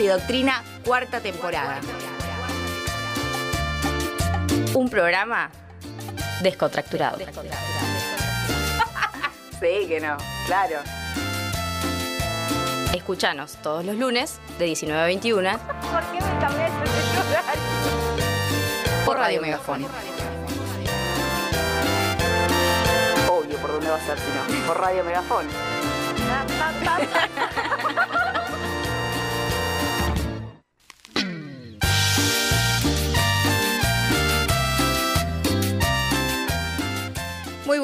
Y Doctrina, cuarta temporada. Un programa descontracturado. Sí, que no, claro. Escuchanos todos los lunes de 19 a 21 ¿Por qué me cambiaste de por Radio Megafón. Obvio, ¿por dónde va a ser si no? Por Radio Megafón.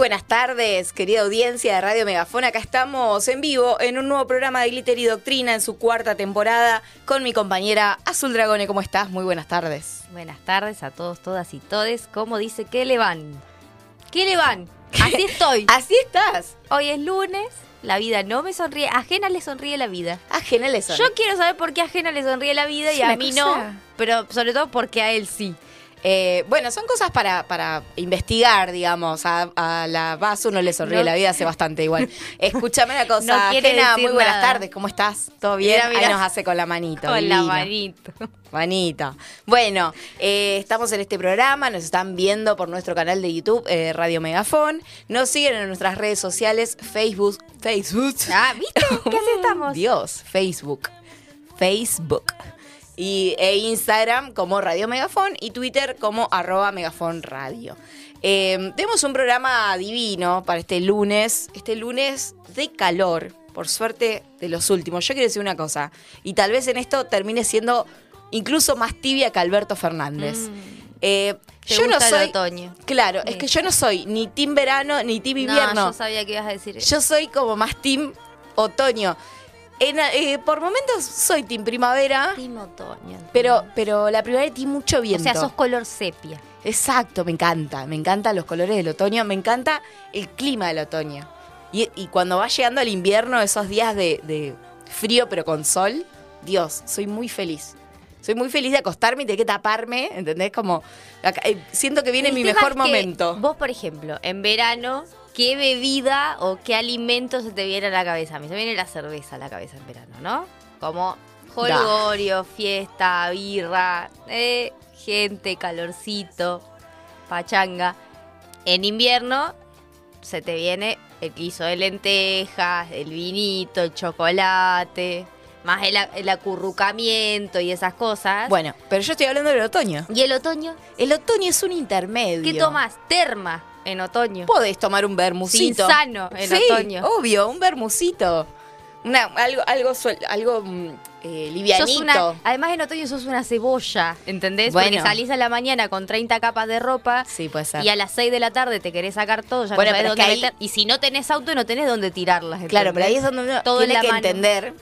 buenas tardes, querida audiencia de Radio Megafón. Acá estamos en vivo en un nuevo programa de Glitter y Doctrina en su cuarta temporada con mi compañera Azul Dragone. ¿Cómo estás? Muy buenas tardes. Buenas tardes a todos, todas y todes. ¿Cómo dice que le van? ¿Qué le van? Así estoy. Así estás. Hoy es lunes, la vida no me sonríe. Ajena le sonríe la vida. Ajena le son. Yo quiero saber por qué a Ajena le sonríe la vida y a mí cosa- no. Pero sobre todo porque a él sí. Eh, bueno, son cosas para, para investigar, digamos. A, a la Basu no le sonríe No. la vida hace bastante igual. Escúchame una cosa, No decir muy buenas nada. tardes, ¿cómo estás? ¿Todo bien? Mira, mira. Ahí nos hace con la manito. Con la manito. Manito. Bueno, eh, estamos en este programa, nos están viendo por nuestro canal de YouTube, eh, Radio Megafón. Nos siguen en nuestras redes sociales, Facebook. Facebook. Ah, ¿viste? ¿Qué así estamos? Dios, Facebook. Facebook. Y, e Instagram como Radio Megafón y Twitter como arroba Megafón Radio. Eh, tenemos un programa divino para este lunes, este lunes de calor, por suerte de los últimos. Yo quiero decir una cosa, y tal vez en esto termine siendo incluso más tibia que Alberto Fernández. Eh, Mm. ¿Te yo no el soy. otoño? Claro, Sí. es que yo no soy ni team verano ni team invierno. No, yo sabía que ibas a decir eso. Yo soy como más team otoño. En, eh, por momentos soy team primavera, Team otoño. pero, pero la primavera tiene mucho O viento. sea, sos color sepia. Exacto, me encanta. Me encantan los colores del otoño, me encanta el clima del otoño. Y, y cuando va llegando el invierno, esos días de, de frío pero con sol, Dios, soy muy feliz. Soy muy feliz de acostarme y de que taparme, ¿entendés? Como eh, siento que viene El mi mejor es que momento. Vos, por ejemplo, en verano, ¿qué bebida o qué alimento se te viene a la cabeza? A mí se me viene la cerveza a la cabeza en verano, ¿no? Como holgorio, fiesta, birra, eh, gente, calorcito, pachanga. En invierno se te viene el guiso de lentejas, el vinito, el chocolate, más el, el acurrucamiento y esas cosas. Bueno, pero yo estoy hablando del otoño. ¿Y el otoño? El otoño es un intermedio. ¿Qué tomas? Terma en otoño. Podés tomar un bermucito. Sano en Sí, otoño. obvio, un bermucito. Una, algo, algo, suel- algo mm, eh, livianito. una- además en otoño sos una cebolla, ¿entendés? Bueno. Porque salís a la mañana con 30 capas de ropa Sí, puede ser. y a las 6 de la tarde te querés sacar todo, ya Bueno, no sabés dónde que ahí- meter. Y si no tenés auto, no tenés dónde tirarlas. Claro, pero ahí es donde uno Todo en tiene la que mano. entender,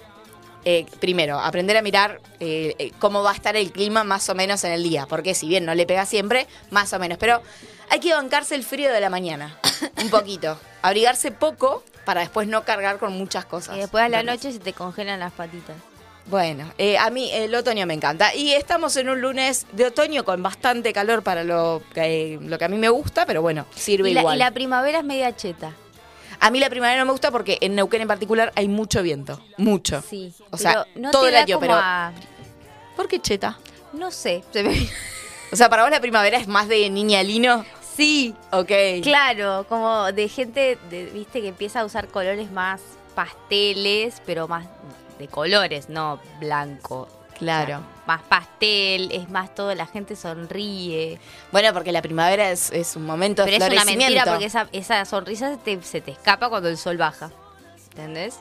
eh, primero, aprender a mirar eh, eh, cómo va a estar el clima más o menos en el día. Porque si bien no le pega siempre, más o menos. Pero hay que bancarse el frío de la mañana. un poquito. Abrigarse poco para después no cargar con muchas cosas. Y después a la noche se te congelan las patitas. Bueno, eh, a mí el otoño me encanta. Y estamos en un lunes de otoño con bastante calor para lo que, lo que a mí me gusta, pero bueno, sirve Y la, igual. y la primavera es media cheta. A mí la primavera no me gusta porque en Neuquén en particular hay mucho viento. Mucho. Sí. O sea, no todo el año, pero- a- ¿Por qué cheta? no sé. O sea, para vos la primavera es más de niña lino. sí. Ok. Claro, como de gente, de- viste, que empieza a usar colores más pasteles, pero más de colores, no blanco. Claro. O sea, más pastel, es más todo, la gente sonríe. Bueno, porque la primavera es, es un momento de Pero es una florecimiento. mentira porque esa, esa sonrisa se te, se te escapa cuando el sol baja. ¿Entendés?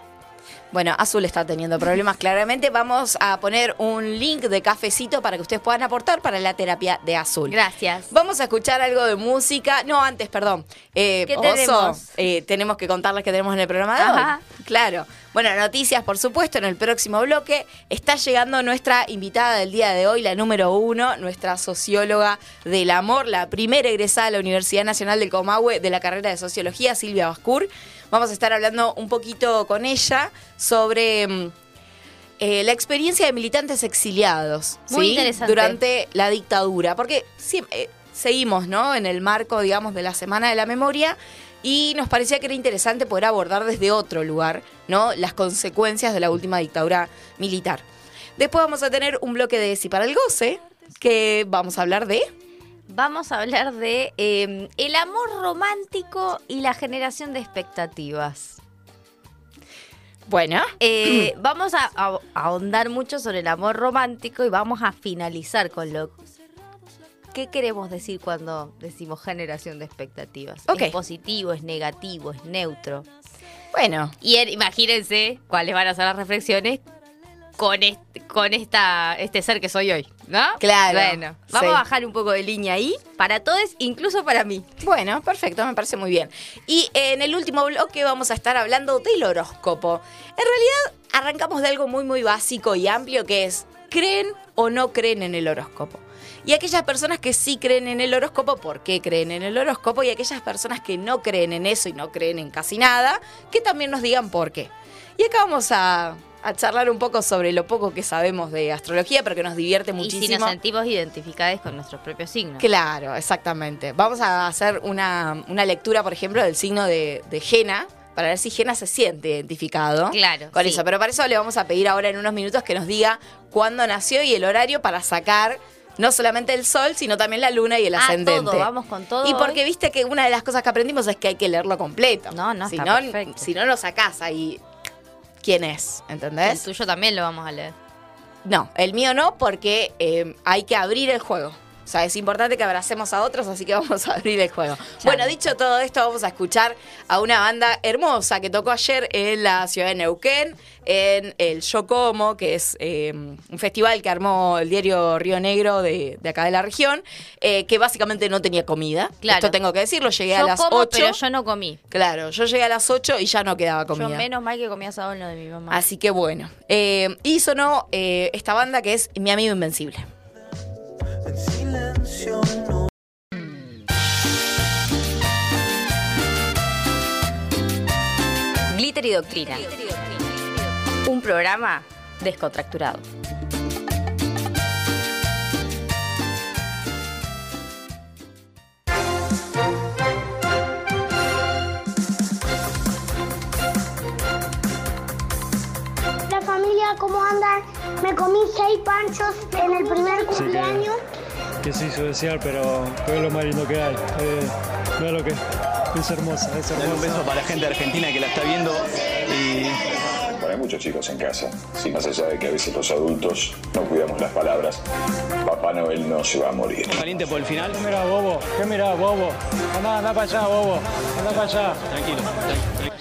Bueno, Azul está teniendo problemas claramente. Vamos a poner un link de cafecito para que ustedes puedan aportar para la terapia de Azul. Gracias. Vamos a escuchar algo de música. No, antes, perdón. Eh, ¿Qué Oso, tenemos? eh, tenemos que contarles que tenemos en el programa de Ajá. hoy. Claro. Bueno, noticias, por supuesto, en el próximo bloque. Está llegando nuestra invitada del día de hoy, la número uno, nuestra socióloga del amor, la primera egresada a la Universidad Nacional del Comahue de la carrera de Sociología, Silvia Bascur. Vamos a estar hablando un poquito con ella sobre mm, eh, la experiencia de militantes exiliados Muy ¿sí? interesante. durante la dictadura, porque eh, seguimos ¿no? en el marco, digamos, de la Semana de la Memoria y nos parecía que era interesante poder abordar desde otro lugar ¿no? las consecuencias de la última dictadura militar. Después vamos a tener un bloque de Si para el goce, que vamos a hablar de... Vamos a hablar de eh, el amor romántico y la generación de expectativas. Bueno, Eh, vamos a, a- a ahondar mucho sobre el amor romántico y vamos a finalizar con lo ¿Qué queremos decir cuando decimos generación de expectativas? ¿Es positivo, es negativo, es neutro? bueno, Y er- imagínense cuáles van a ser las reflexiones con este, con esta, este ser que soy hoy, ¿no? Claro, Bueno, vamos sí. a bajar un poco de línea ahí para todos, incluso para mí. Bueno, perfecto, me parece muy bien. Y en el último bloque vamos a estar hablando del horóscopo. En realidad, arrancamos de algo muy, muy básico y amplio que es, ¿creen o no creen en el horóscopo? Y aquellas personas que sí creen en el horóscopo, ¿por qué creen en el horóscopo? Y aquellas personas que no creen en eso y no creen en casi nada, que también nos digan por qué. Y acá vamos a, a charlar un poco sobre lo poco que sabemos de astrología, pero que nos divierte Y muchísimo. si nos sentimos identificados con nuestros propios signos. Claro, exactamente. Vamos a hacer una, una lectura, por ejemplo, del signo de, de Jena, para ver si Jena se siente identificado Claro, con sí. eso. Pero para eso le vamos a pedir ahora en unos minutos que nos diga cuándo nació y el horario para sacar no solamente el sol, sino también la luna y el Ah, ascendente. todo, vamos con todo Y porque hoy. viste que una de las cosas que aprendimos es que hay que leerlo completo. No, no, si está no, perfecto. si no lo sacás ahí, ¿quién es? El ¿Entendés? tuyo también lo vamos a leer. No, el mío no, porque eh, hay que abrir el juego. O sea, es importante que abracemos a otros, así que vamos a abrir el juego. Bueno, dicho todo esto, vamos a escuchar a una banda hermosa que tocó ayer en la ciudad de Neuquén, en el Yo Como, que es eh, un festival que armó el diario Río Negro de, de acá de la región, eh, que básicamente no tenía comida. Claro. Esto tengo que decirlo, llegué a las como, 8. pero yo no comí. Claro, yo llegué a las 8 y ya no quedaba comida. Yo menos mal que comía en lo de mi mamá. Así que bueno. Eh, y sonó eh, esta banda que es Mi Amigo Invencible. En silencio no Glitter y Doctrina. Un programa descontracturado. La familia, ¿cómo andan? Me comí seis panchos en el primer Sí, que- se hizo desear, pero, pero es lo más lindo que hay. Eh, mira lo que es hermosa, es Dale un beso hermosa. para la gente de Argentina que la está viendo y Bueno, hay muchos chicos en casa. Si más allá de que a veces los adultos no cuidamos las palabras, Papá Noel no se va a morir. caliente por el final. ¿Qué mirá, bobo? ¿Qué mirá, bobo? Anda, anda para allá, bobo. Anda para allá. Tranquilo. tranquilo.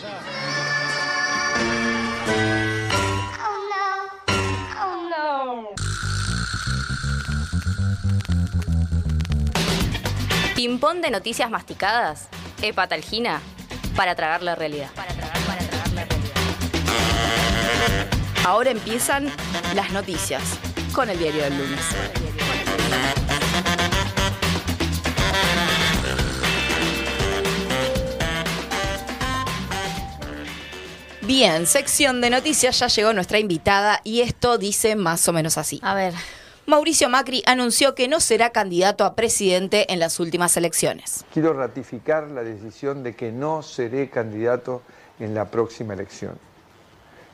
Ping-pong de noticias masticadas. Hepatalgina. Para tragar la realidad. Para tragar, para tragar la realidad. Ahora empiezan las noticias con el diario del lunes. Bien, sección de noticias, ya llegó nuestra invitada y esto dice más o menos así. A ver. Mauricio Macri anunció que no será candidato a presidente en las últimas elecciones. Quiero ratificar la decisión de que no seré candidato en la próxima elección.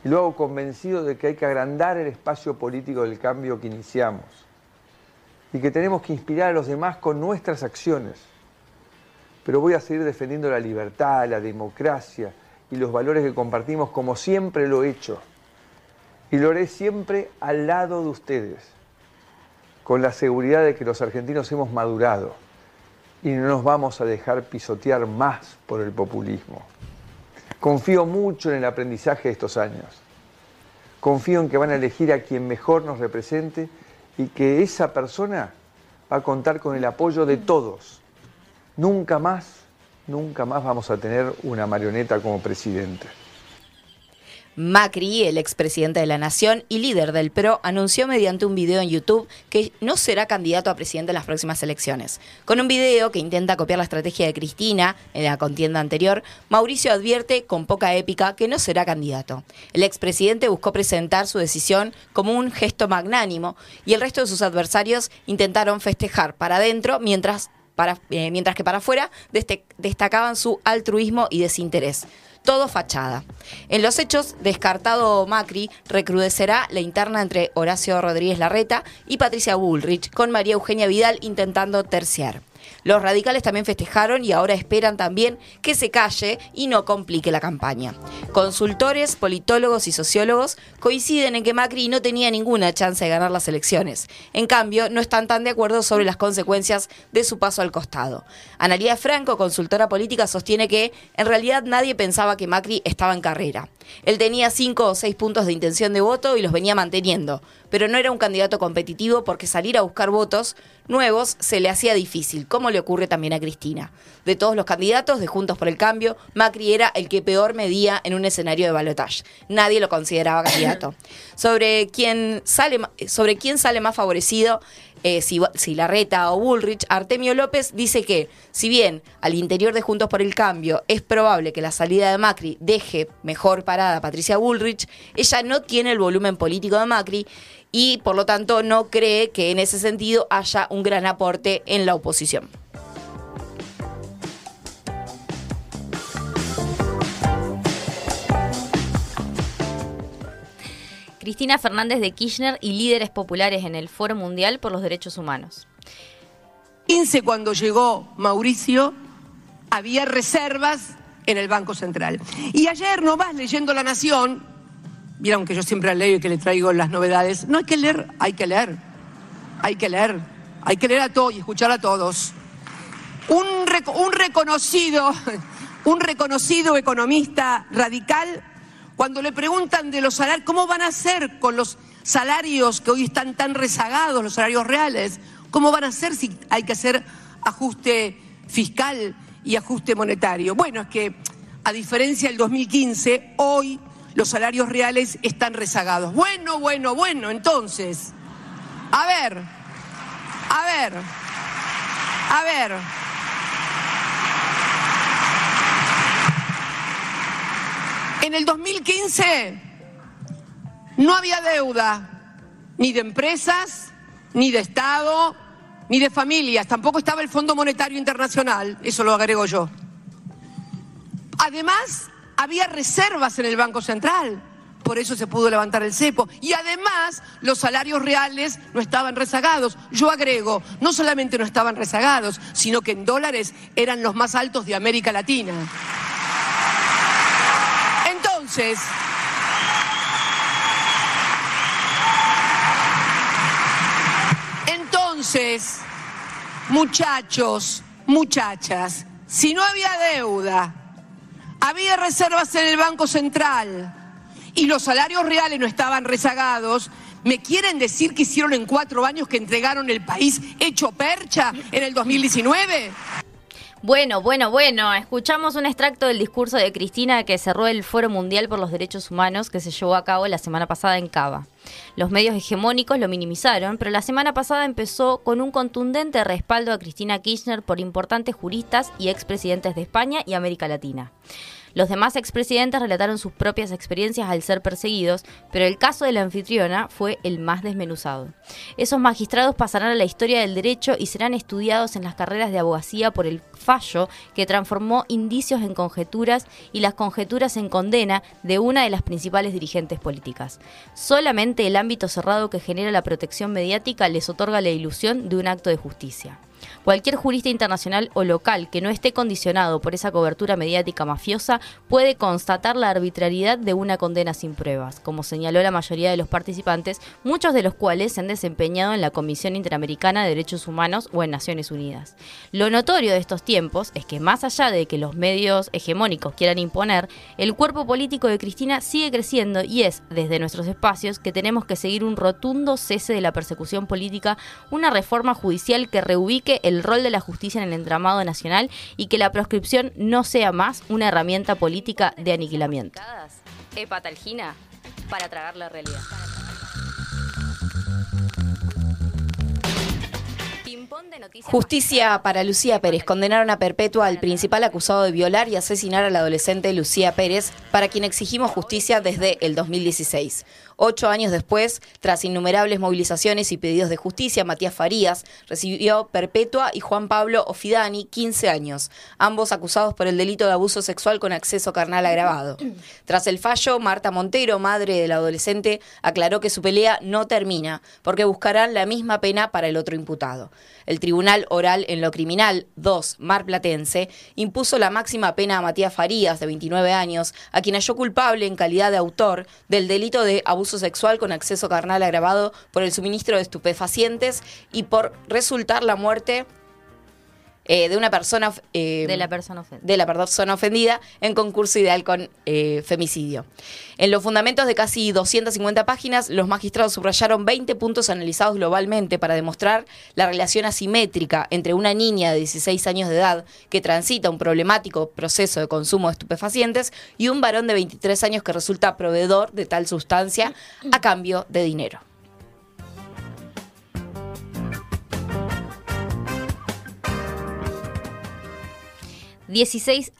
Y lo hago convencido de que hay que agrandar el espacio político del cambio que iniciamos y que tenemos que inspirar a los demás con nuestras acciones. Pero voy a seguir defendiendo la libertad, la democracia y los valores que compartimos como siempre lo he hecho. Y lo haré siempre al lado de ustedes, con la seguridad de que los argentinos hemos madurado y no nos vamos a dejar pisotear más por el populismo. Confío mucho en el aprendizaje de estos años. Confío en que van a elegir a quien mejor nos represente y que esa persona va a contar con el apoyo de todos. Nunca más, nunca más vamos a tener una marioneta como presidente. Macri, el expresidente de la Nación y líder del PRO, anunció mediante un video en YouTube que no será candidato a presidente en las próximas elecciones. Con un video que intenta copiar la estrategia de Cristina en la contienda anterior, Mauricio advierte con poca épica que no será candidato. El expresidente buscó presentar su decisión como un gesto magnánimo y el resto de sus adversarios intentaron festejar para adentro mientras, eh, mientras que para afuera destacaban su altruismo y desinterés. Todo fachada. En los hechos, descartado Macri, recrudecerá la interna entre Horacio Rodríguez Larreta y Patricia Bullrich, con María Eugenia Vidal intentando terciar. Los radicales también festejaron y ahora esperan también que se calle y no complique la campaña. Consultores, politólogos y sociólogos coinciden en que Macri no tenía ninguna chance de ganar las elecciones. En cambio, no están tan de acuerdo sobre las consecuencias de su paso al costado. Analía Franco, consultora política, sostiene que en realidad nadie pensaba que Macri estaba en carrera. Él tenía cinco o seis puntos de intención de voto y los venía manteniendo, pero no era un candidato competitivo porque salir a buscar votos nuevos se le hacía difícil, como le ocurre también a Cristina. De todos los candidatos de Juntos por el Cambio, Macri era el que peor medía en un escenario de balotaje. Nadie lo consideraba candidato. Sobre quién sale, sobre quién sale más favorecido, eh, si, si Larreta o Bullrich, Artemio López dice que, si bien al interior de Juntos por el Cambio es probable que la salida de Macri deje mejor parada a Patricia Bullrich, ella no tiene el volumen político de Macri y por lo tanto no cree que en ese sentido haya un gran aporte en la oposición. Cristina Fernández de Kirchner y líderes populares en el Foro Mundial por los Derechos Humanos. 15 cuando llegó Mauricio, había reservas en el Banco Central. Y ayer nomás leyendo La Nación, vieron que yo siempre leo y que le traigo las novedades, no hay que leer, hay que leer, hay que leer, hay que leer a todos y escuchar a todos. Un, reco- un reconocido, un reconocido economista radical, cuando le preguntan de los salarios, ¿cómo van a hacer con los salarios que hoy están tan rezagados, los salarios reales? ¿Cómo van a hacer si hay que hacer ajuste fiscal y ajuste monetario? Bueno, es que a diferencia del 2015, hoy los salarios reales están rezagados. Bueno, bueno, bueno, entonces, a ver, a ver, a ver. En el 2015 no había deuda, ni de empresas, ni de Estado, ni de familias. Tampoco estaba el Fondo Monetario Internacional, eso lo agrego yo. Además, había reservas en el Banco Central, por eso se pudo levantar el cepo. Y además, los salarios reales no estaban rezagados. Yo agrego, no solamente no estaban rezagados, sino que en dólares eran los más altos de América Latina. Entonces, entonces, muchachos, muchachas, si no había deuda, había reservas en el Banco Central y los salarios reales no estaban rezagados, ¿me quieren decir que hicieron en cuatro años que entregaron el país hecho percha en el 2019? Bueno, bueno, bueno, escuchamos un extracto del discurso de Cristina que cerró el Foro Mundial por los Derechos Humanos que se llevó a cabo la semana pasada en Cava. Los medios hegemónicos lo minimizaron, pero la semana pasada empezó con un contundente respaldo a Cristina Kirchner por importantes juristas y expresidentes de España y América Latina. Los demás expresidentes relataron sus propias experiencias al ser perseguidos, pero el caso de la anfitriona fue el más desmenuzado. Esos magistrados pasarán a la historia del derecho y serán estudiados en las carreras de abogacía por el fallo que transformó indicios en conjeturas y las conjeturas en condena de una de las principales dirigentes políticas. Solamente el ámbito cerrado que genera la protección mediática les otorga la ilusión de un acto de justicia. Cualquier jurista internacional o local que no esté condicionado por esa cobertura mediática mafiosa puede constatar la arbitrariedad de una condena sin pruebas, como señaló la mayoría de los participantes, muchos de los cuales se han desempeñado en la Comisión Interamericana de Derechos Humanos o en Naciones Unidas. Lo notorio de estos tiempos es que más allá de que los medios hegemónicos quieran imponer, el cuerpo político de Cristina sigue creciendo y es desde nuestros espacios que tenemos que seguir un rotundo cese de la persecución política, una reforma judicial que reubique el rol de la justicia en el entramado nacional y que la proscripción no sea más una herramienta política de aniquilamiento. Hepatalgina para tragar la realidad. Justicia para Lucía Pérez. Condenaron a perpetua al principal acusado de violar y asesinar a la adolescente Lucía Pérez, para quien exigimos justicia desde el 2016. Ocho años después, tras innumerables movilizaciones y pedidos de justicia, Matías Farías recibió perpetua y Juan Pablo Ofidani 15 años, ambos acusados por el delito de abuso sexual con acceso carnal agravado. Tras el fallo, Marta Montero, madre del adolescente, aclaró que su pelea no termina, porque buscarán la misma pena para el otro imputado. El Tribunal Oral en lo Criminal 2, Mar Platense, impuso la máxima pena a Matías Farías, de 29 años, a quien halló culpable en calidad de autor del delito de abuso sexual con acceso carnal agravado por el suministro de estupefacientes y por resultar la muerte eh, de una persona eh, De la persona ofendida. de la persona ofendida en concurso ideal con eh, femicidio. En los fundamentos de casi 250 páginas, los magistrados subrayaron 20 puntos analizados globalmente para demostrar la relación asimétrica entre una niña de 16 años de edad que transita un problemático proceso de consumo de estupefacientes y un varón de 23 años que resulta proveedor de tal sustancia a cambio de dinero.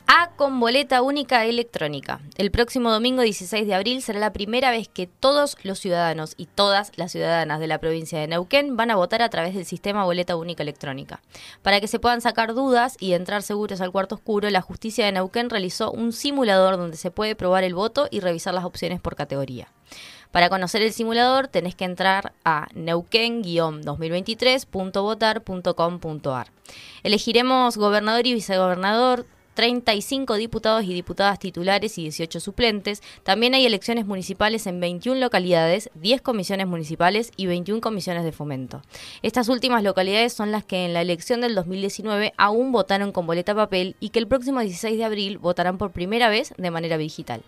A con boleta única electrónica. El próximo domingo 16 de abril será la primera vez que todos los ciudadanos y todas las ciudadanas de la provincia de Neuquén van a votar a través del sistema boleta única electrónica. Para que se puedan sacar dudas y entrar seguros al cuarto oscuro, la justicia de Neuquén realizó un simulador donde se puede probar el voto y revisar las opciones por categoría. Para conocer el simulador tenés que entrar a neuquén-2023.votar.com.ar. Elegiremos gobernador y vicegobernador, 35 diputados y diputadas titulares y 18 suplentes. También hay elecciones municipales en 21 localidades, 10 comisiones municipales y 21 comisiones de fomento. Estas últimas localidades son las que en la elección del 2019 aún votaron con boleta papel y que el próximo 16 de abril votarán por primera vez de manera digital.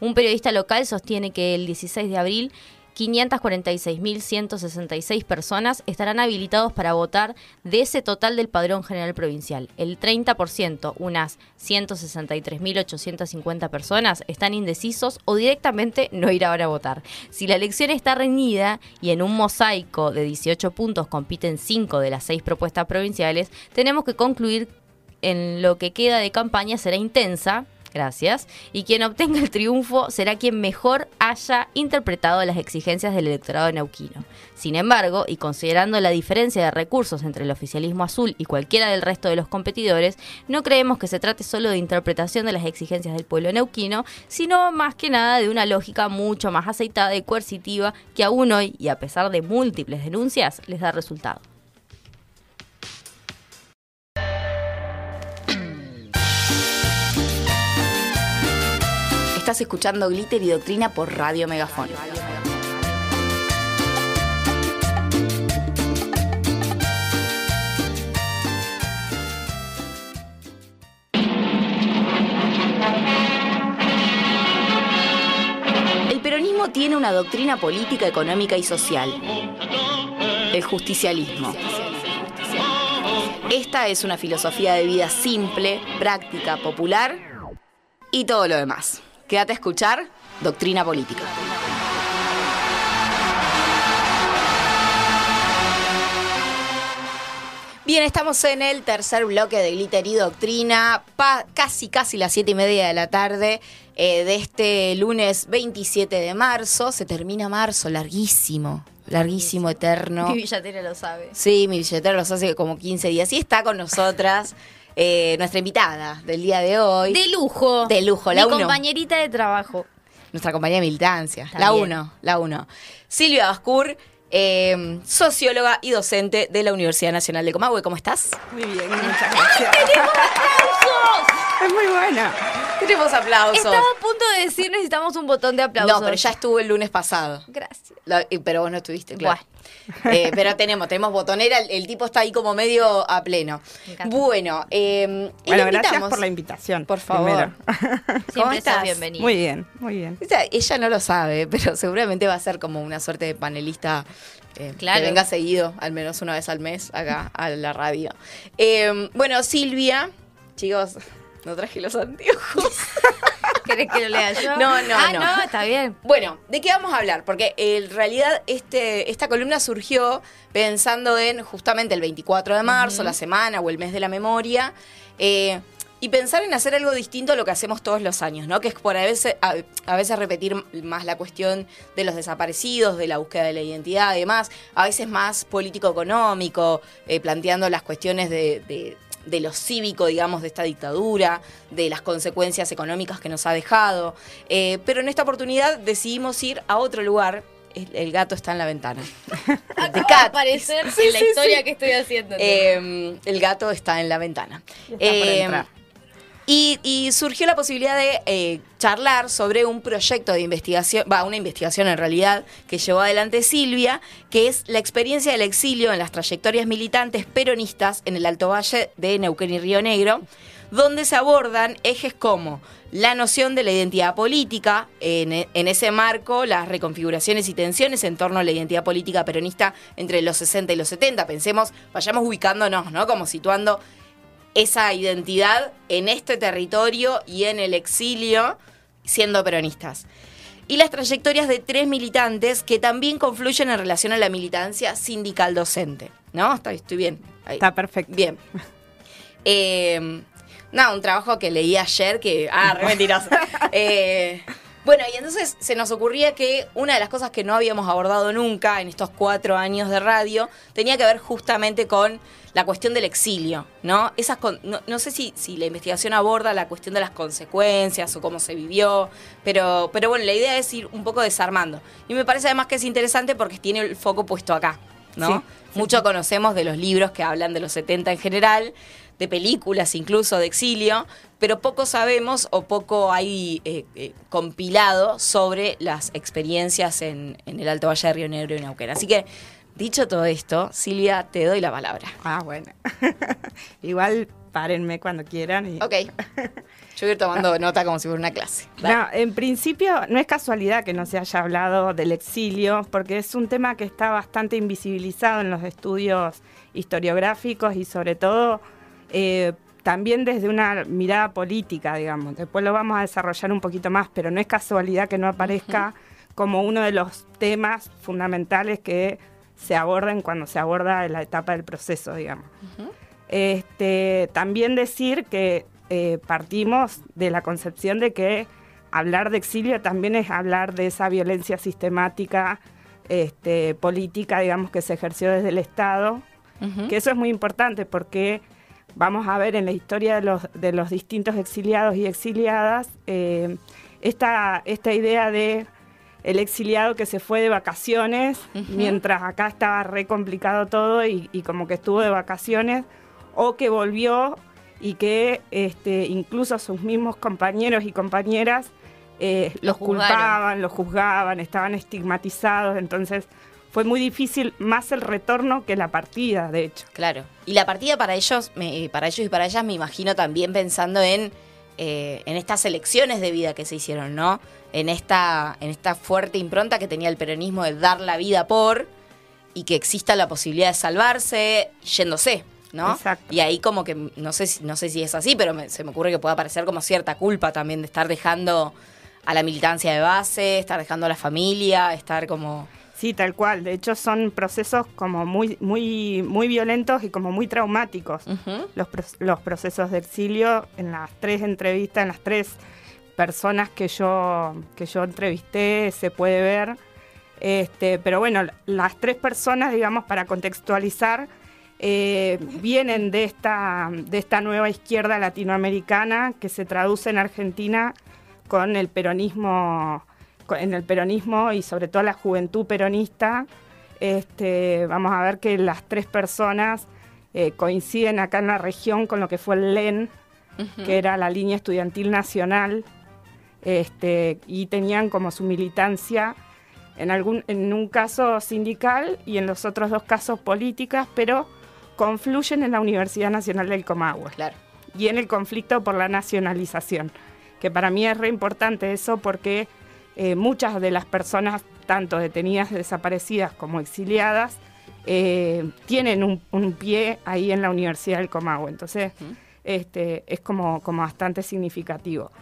Un periodista local sostiene que el 16 de abril 546.166 personas estarán habilitados para votar de ese total del padrón general provincial. El 30%, unas 163.850 personas, están indecisos o directamente no irán a votar. Si la elección está reñida y en un mosaico de 18 puntos compiten 5 de las 6 propuestas provinciales, tenemos que concluir en lo que queda de campaña será intensa, Gracias. Y quien obtenga el triunfo será quien mejor haya interpretado las exigencias del electorado neuquino. Sin embargo, y considerando la diferencia de recursos entre el oficialismo azul y cualquiera del resto de los competidores, no creemos que se trate solo de interpretación de las exigencias del pueblo neuquino, sino más que nada de una lógica mucho más aceitada y coercitiva que aún hoy, y a pesar de múltiples denuncias, les da resultado. Estás escuchando Glitter y Doctrina por Radio Megafón. El peronismo tiene una doctrina política, económica y social. El justicialismo. Esta es una filosofía de vida simple, práctica, popular y todo lo demás. Quédate a escuchar Doctrina Política. Bien, estamos en el tercer bloque de Glitter y Doctrina, pa- casi casi las siete y media de la tarde eh, de este lunes 27 de marzo. Se termina marzo, larguísimo, larguísimo, eterno. Mi billetera lo sabe. Sí, mi billetera los hace como 15 días. Y está con nosotras eh, nuestra invitada del día de hoy. De lujo. De lujo, la Mi uno. compañerita de trabajo. Nuestra compañía de militancia. La También. 1, la 1. Silvia Bascur, eh, socióloga y docente de la Universidad Nacional de Comahue. ¿Cómo estás? Muy bien, muchas gracias. Es muy buena. Tenemos aplausos. Estaba a punto de decir necesitamos un botón de aplausos. No, pero ya estuvo el lunes pasado. Gracias. La- pero vos no estuviste, claro. Eh, pero tenemos, tenemos botonera, el, el tipo está ahí como medio a pleno. Bueno, eh, Bueno, le gracias invitamos- por la invitación. Por favor. primero. ¿Cómo Siempre estás? estás bienvenida. Muy bien, muy bien. O sea, ella no lo sabe, pero seguramente va a ser como una suerte de panelista eh, Claro. que venga seguido, al menos una vez al mes, acá a la radio. Eh, bueno, Silvia, chicos, no traje los anteojos. ¿Querés que lo lea yo? No, no, ah, no. no. está bien. Bueno, ¿de qué vamos a hablar? Porque en realidad este, esta columna surgió pensando en justamente el 24 de marzo, la semana o el mes de la memoria. Eh, y pensar en hacer algo distinto a lo que hacemos todos los años, ¿no? Que es por a veces, a, a veces repetir más la cuestión de los desaparecidos, de la búsqueda de la identidad, además, a veces más político-económico, eh, planteando las cuestiones de, de- de lo cívico, digamos, de esta dictadura, de las consecuencias económicas que nos ha dejado. Eh, pero en esta oportunidad decidimos ir a otro lugar. El, el gato está en la ventana. Acaba de aparecer en la historia que estoy haciendo. Eh, el gato está en la ventana. Y está por entrar. Y, surgió la posibilidad de eh, charlar sobre un proyecto de investigación, va, una investigación en realidad que llevó adelante Silvia, que es la experiencia del exilio en las trayectorias militantes peronistas en el Alto Valle de Neuquén y Río Negro, donde se abordan ejes como la noción de la identidad política, en, en ese marco las reconfiguraciones y tensiones en torno a la identidad política peronista entre los 60 y los 70. Pensemos, vayamos ubicándonos, ¿no? Como situando esa identidad en este territorio y en el exilio siendo peronistas. Y las trayectorias de tres militantes que también confluyen en relación a la militancia sindical docente. ¿No? Estoy, estoy bien. Ahí. Está perfecto. Bien. Eh, no, un trabajo que leí ayer que. Ah, re mentiroso. Eh, bueno, y entonces se nos ocurría que una de las cosas que no habíamos abordado nunca en estos cuatro años de radio tenía que ver justamente con la cuestión del exilio, ¿no? Esas con- no, no sé si, si la investigación aborda la cuestión de las consecuencias o cómo se vivió, pero, pero bueno, la idea es ir un poco desarmando. Y me parece además que es interesante porque tiene el foco puesto acá, ¿no? Sí, Mucho conocemos de los libros que hablan de los 70 en general, de películas incluso de exilio, pero poco sabemos o poco hay eh, eh, compilado sobre las experiencias en, en el Alto Valle de Río Negro y Neuquén. Así que, dicho todo esto, Silvia, te doy la palabra. Ah, bueno. Igual párenme cuando quieran. y- Ok. Yo voy a ir tomando nota como si fuera una clase. Dale. No, en principio no es casualidad que no se haya hablado del exilio, porque es un tema que está bastante invisibilizado en los estudios historiográficos y sobre todo eh, también desde una mirada política, digamos. Después lo vamos a desarrollar un poquito más, pero no es casualidad que no aparezca como uno de los temas fundamentales que se aborden cuando se aborda la etapa del proceso, digamos. Este, también decir que eh, partimos de la concepción de que hablar de exilio también es hablar de esa violencia sistemática, este, política, digamos, que se ejerció desde el Estado, que eso es muy importante porque vamos a ver en la historia de los, de los distintos exiliados y exiliadas eh, esta, esta idea de el exiliado que se fue de vacaciones, mientras acá estaba re complicado todo y, y como que estuvo de vacaciones, o que volvió y que este, incluso sus mismos compañeros y compañeras eh, Lo los juzgaron. culpaban, los juzgaban, estaban estigmatizados, entonces fue muy difícil más el retorno que la partida, de hecho. Claro. Y la partida para ellos, me- para ellos y para ellas, me imagino también pensando en, eh, en estas elecciones de vida que se hicieron, ¿no? En esta, en esta fuerte impronta que tenía el peronismo de dar la vida por y que exista la posibilidad de salvarse yéndose, ¿no? Exacto. Y ahí como que, no sé si, no sé si es así, pero me- se me ocurre que pueda parecer como cierta culpa también de estar dejando a la militancia de base, estar dejando a la familia, estar como... Sí, tal cual. De hecho, son procesos como muy, muy, muy violentos y como muy traumáticos. Los, pro- los procesos de exilio en las tres entrevistas, en las tres personas que yo, que yo entrevisté, se puede ver. Este, pero bueno, las tres personas, digamos, para contextualizar, eh, vienen de esta, de esta nueva izquierda latinoamericana que se traduce en Argentina con el peronismo, en el peronismo y sobre todo la juventud peronista. Este, vamos a ver que las tres personas eh, coinciden acá en la región con lo que fue el LEN, que era la línea estudiantil nacional, este, y tenían como su militancia en, algún, en un caso sindical y en los otros dos casos políticas, pero confluyen en la Universidad Nacional del Comahue Claro. y en el conflicto por la nacionalización, que para mí es re importante eso porque eh, muchas de las personas, tanto detenidas, desaparecidas como exiliadas, eh, tienen un, un pie ahí en la Universidad del Comahue. Entonces, este, es como, como bastante significativo.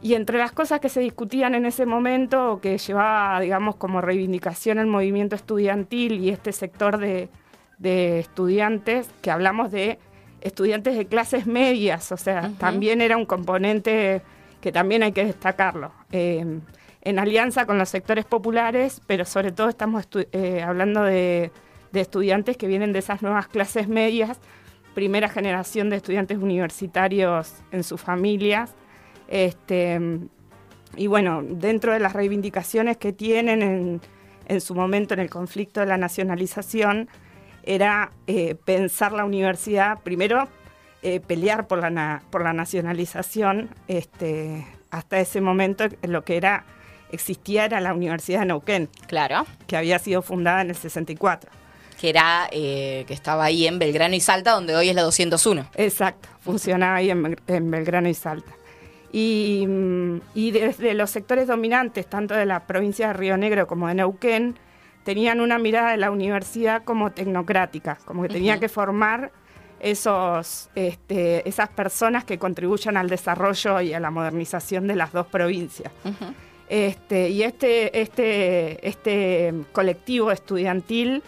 Y entre las cosas que se discutían en ese momento, o que llevaba, digamos, como reivindicación el movimiento estudiantil y este sector de, de estudiantes, que hablamos de estudiantes de clases medias, o sea, también era un componente que también hay que destacarlo. Eh, en alianza con los sectores populares, pero sobre todo estamos eh, hablando de, estudiantes que vienen de esas nuevas clases medias, primera generación de estudiantes universitarios en sus familias. Este, y bueno, dentro de las reivindicaciones que tienen en, su momento en el conflicto de la nacionalización, era eh, pensar la universidad, primero eh, pelear por la, por la nacionalización, este, hasta ese momento lo que era existía era la Universidad de Neuquén, Claro. que había sido fundada en el 64. Que era, eh, que estaba ahí en Belgrano y Salta, donde hoy es la 201. Exacto, funcionaba ahí en, Bel- en Belgrano y Salta. Y, mm, y desde los sectores dominantes, tanto de la provincia de Río Negro como de Neuquén, tenían una mirada de la universidad como tecnocrática, como que tenía que formar esos, este, esas personas que contribuyan al desarrollo y a la modernización de las dos provincias. Este, y este, este, este colectivo estudiantil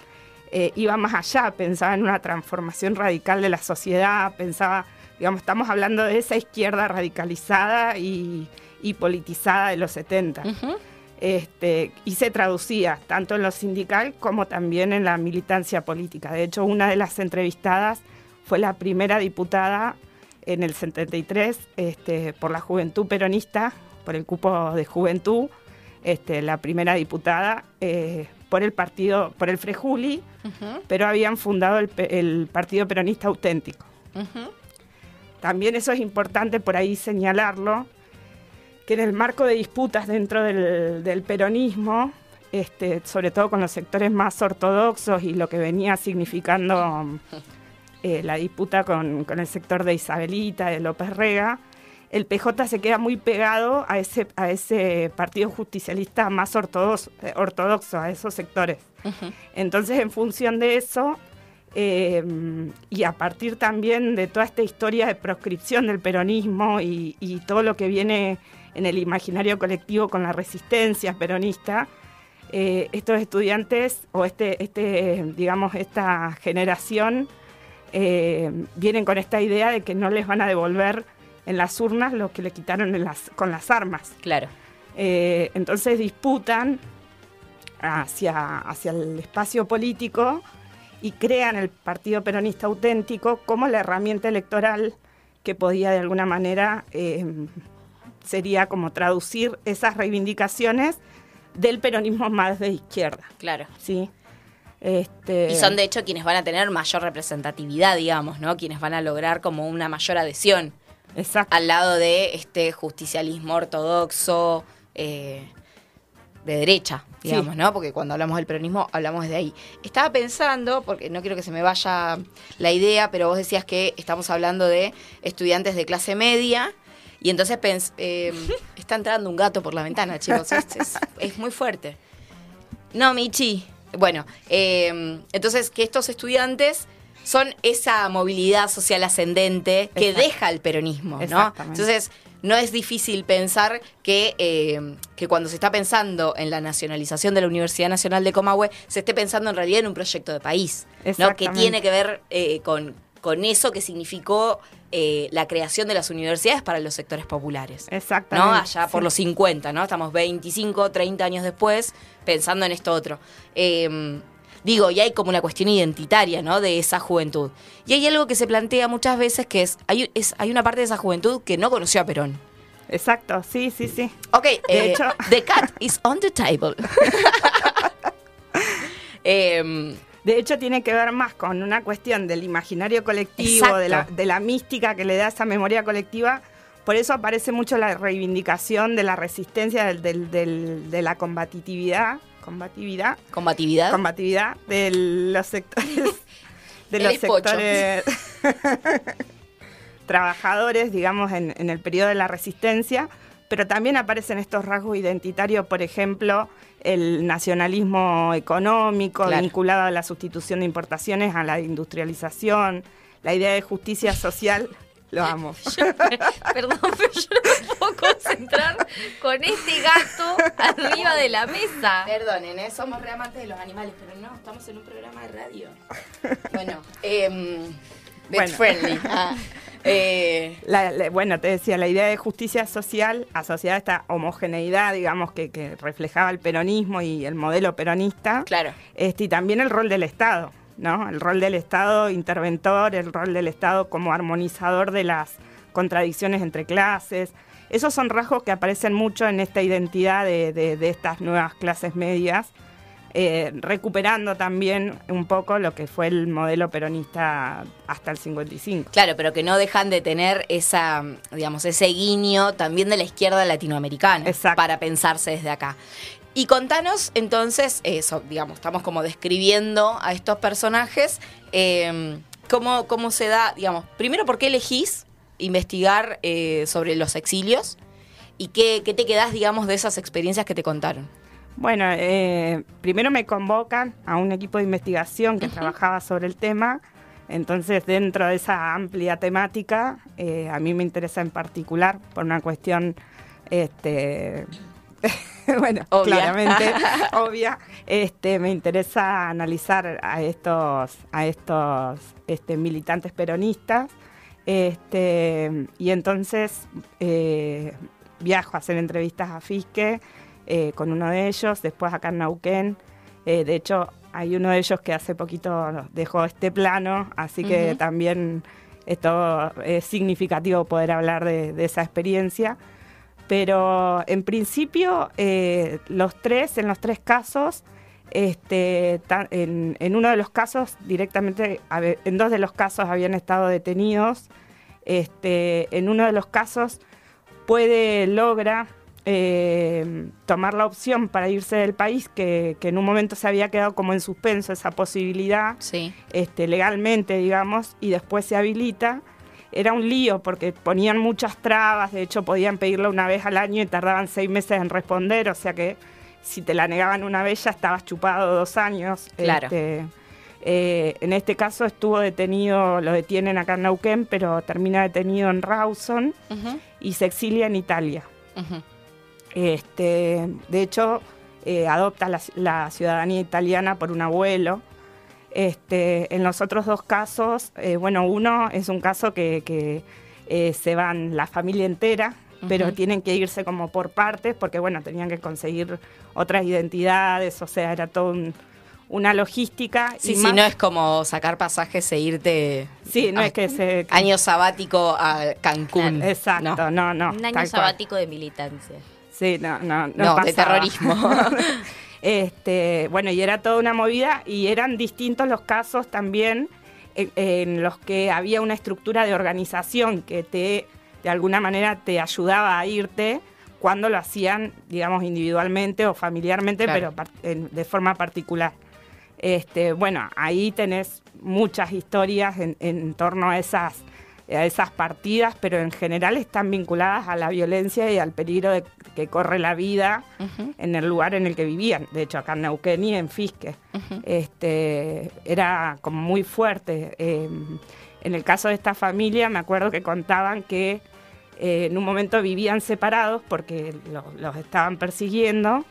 eh, iba más allá, pensaba en una transformación radical de la sociedad, pensaba, digamos, estamos hablando de esa izquierda radicalizada y, y politizada de los 70. Este, y se traducía tanto en lo sindical como también en la militancia política. De hecho, una de las entrevistadas fue la primera diputada en el 73 este, por la juventud peronista, por el cupo de juventud, este, la primera diputada eh, por el partido, por el Frejuli, pero habían fundado el, Partido Peronista Auténtico. También eso es importante por ahí señalarlo, que en el marco de disputas dentro del, del peronismo, este, sobre todo con los sectores más ortodoxos y lo que venía significando eh, la disputa con, con el sector de Isabelita, de López Rega, el PJ se queda muy pegado a ese, a ese partido justicialista más ortodoxo, eh, ortodoxo, a esos sectores. Entonces, en función de eso, eh, y a partir también de toda esta historia de proscripción del peronismo y, y todo lo que viene en el imaginario colectivo con la resistencia peronista, eh, estos estudiantes o este, este, digamos, esta generación eh, vienen con esta idea de que no les van a devolver en las urnas lo que le quitaron en las, con las armas. Claro. Eh, entonces disputan hacia, hacia el espacio político y crean el Partido Peronista Auténtico como la herramienta electoral que podía de alguna manera eh, sería como traducir esas reivindicaciones del peronismo más de izquierda. Claro. Sí. Este, Y son de hecho quienes van a tener mayor representatividad, digamos, ¿no? Quienes van a lograr como una mayor adhesión. Exacto. Al lado de este justicialismo ortodoxo eh, de derecha, Sí. digamos, ¿no? Porque cuando hablamos del peronismo hablamos de ahí. Estaba pensando, porque no quiero que se me vaya la idea, pero vos decías que estamos hablando de estudiantes de clase media. Y entonces pens- eh, está entrando un gato por la ventana, chicos. Es, es- es muy fuerte. No, Michi. Bueno, eh, entonces que estos estudiantes son esa movilidad social ascendente que Exacto. deja el peronismo, ¿no? Entonces no es difícil pensar que, eh, que cuando se está pensando en la nacionalización de la Universidad Nacional de Comahue, se esté pensando en realidad en un proyecto de país, ¿no? Que tiene que ver eh, con, con eso que significó eh, la creación de las universidades para los sectores populares. Exactamente. ¿no? Allá por los 50, ¿no? Estamos 25, 30 años después pensando en esto otro. Eh, digo, y hay como una cuestión identitaria, ¿no? De esa juventud. Y hay algo que se plantea muchas veces que es, hay, es, hay una parte de esa juventud que no conoció a Perón. Exacto, sí, sí, sí. Ok, De eh, hecho- the cat is on the table. Em, De hecho, tiene que ver más con una cuestión del imaginario colectivo, de la, de la mística que le da esa memoria colectiva. Por eso aparece mucho la reivindicación de la resistencia, del, del- del- de la combatividad, combatividad, combatividad. combatividad de los sectores, de los sectores trabajadores, digamos, en, en el periodo de la resistencia, pero también aparecen estos rasgos identitarios, por ejemplo, el nacionalismo económico Claro. vinculado a la sustitución de importaciones, a la industrialización, la idea de justicia social, lo amo. Perdón, pero yo no me puedo concentrar con este gato arriba de la mesa. Perdonen, ¿eh? somos re amantes de los animales, pero no, estamos en un programa de radio. Bueno, Pet Bueno. friendly. Ah, eh, La- la- bueno, te decía, la idea de justicia social asociada a esta homogeneidad, digamos, que, que reflejaba el peronismo y el modelo peronista. Claro. Este, y también el rol del Estado, ¿no? El rol del Estado interventor, el rol del Estado como armonizador de las contradicciones entre clases. Esos son rasgos que aparecen mucho en esta identidad de, de- de estas nuevas clases medias, eh, recuperando también un poco lo que fue el modelo peronista hasta el 55. Claro, pero que no dejan de tener esa, digamos, ese guiño también de la izquierda latinoamericana para pensarse desde acá. Y contanos entonces, eso, digamos, estamos como describiendo a estos personajes, eh, cómo, cómo se da, digamos, primero, ¿por qué elegís investigar eh, sobre los exilios? ¿Y qué, qué te quedás, digamos, de esas experiencias que te contaron? Bueno, eh, primero me convocan a un equipo de investigación que trabajaba sobre el tema. Entonces, dentro de esa amplia temática, eh, a mí me interesa en particular por una cuestión, este, bueno, Obvia. claramente obvia, este, me interesa analizar a estos, a estos este, militantes peronistas. Este, y entonces eh, viajo a hacer entrevistas a Fisque eh, con uno de ellos, después acá en Nauquén. Eh, de hecho, hay uno de ellos que hace poquito dejó este plano, así que también esto es significativo poder hablar de, de esa experiencia. Pero en principio, eh, los tres, en los tres casos, este, en, en uno de los casos directamente, en dos de los casos habían estado detenidos. Este, en uno de los casos puede, logra eh, tomar la opción para irse del país, que, que en un momento se había quedado como en suspenso esa posibilidad, este, legalmente, digamos, y después se habilita. Era un lío porque ponían muchas trabas, de hecho podían pedirlo una vez al año y tardaban seis meses en responder, o sea que si te la negaban una vez ya estabas chupado dos años. Claro. Este, eh, en este caso estuvo detenido, lo detienen acá en Neuquén, pero termina detenido en Rawson y se exilia en Italia. Este, de hecho, eh, adopta la, la ciudadanía italiana por un abuelo. Este, en los otros dos casos, eh, bueno, uno es un caso que, que, eh, se van la familia entera, pero tienen que irse como por partes, porque bueno, tenían que conseguir otras identidades, o sea, era todo un- una logística. Sí, y sí, más- no es como sacar pasajes e irte. Sí, no a- es que se... Año sabático a Cancún. Exacto, no, no. Un año cual. sabático de militancia. Sí, no, no, no. No, de terrorismo. este, bueno, y era toda una movida y eran distintos los casos también en, en los que había una estructura de organización que te, de alguna manera, te ayudaba a irte cuando lo hacían, digamos, individualmente o familiarmente, Claro. pero en- de forma particular. Este, bueno, ahí tenés muchas historias en, en torno a esas, a esas partidas, pero en general están vinculadas a la violencia y al peligro de que corre la vida en el lugar en el que vivían. De hecho, acá en Neuquén y en Fisque. este, era como muy fuerte. Eh, en el caso de esta familia, me acuerdo que contaban que eh, en un momento vivían separados porque lo- los estaban persiguiendo.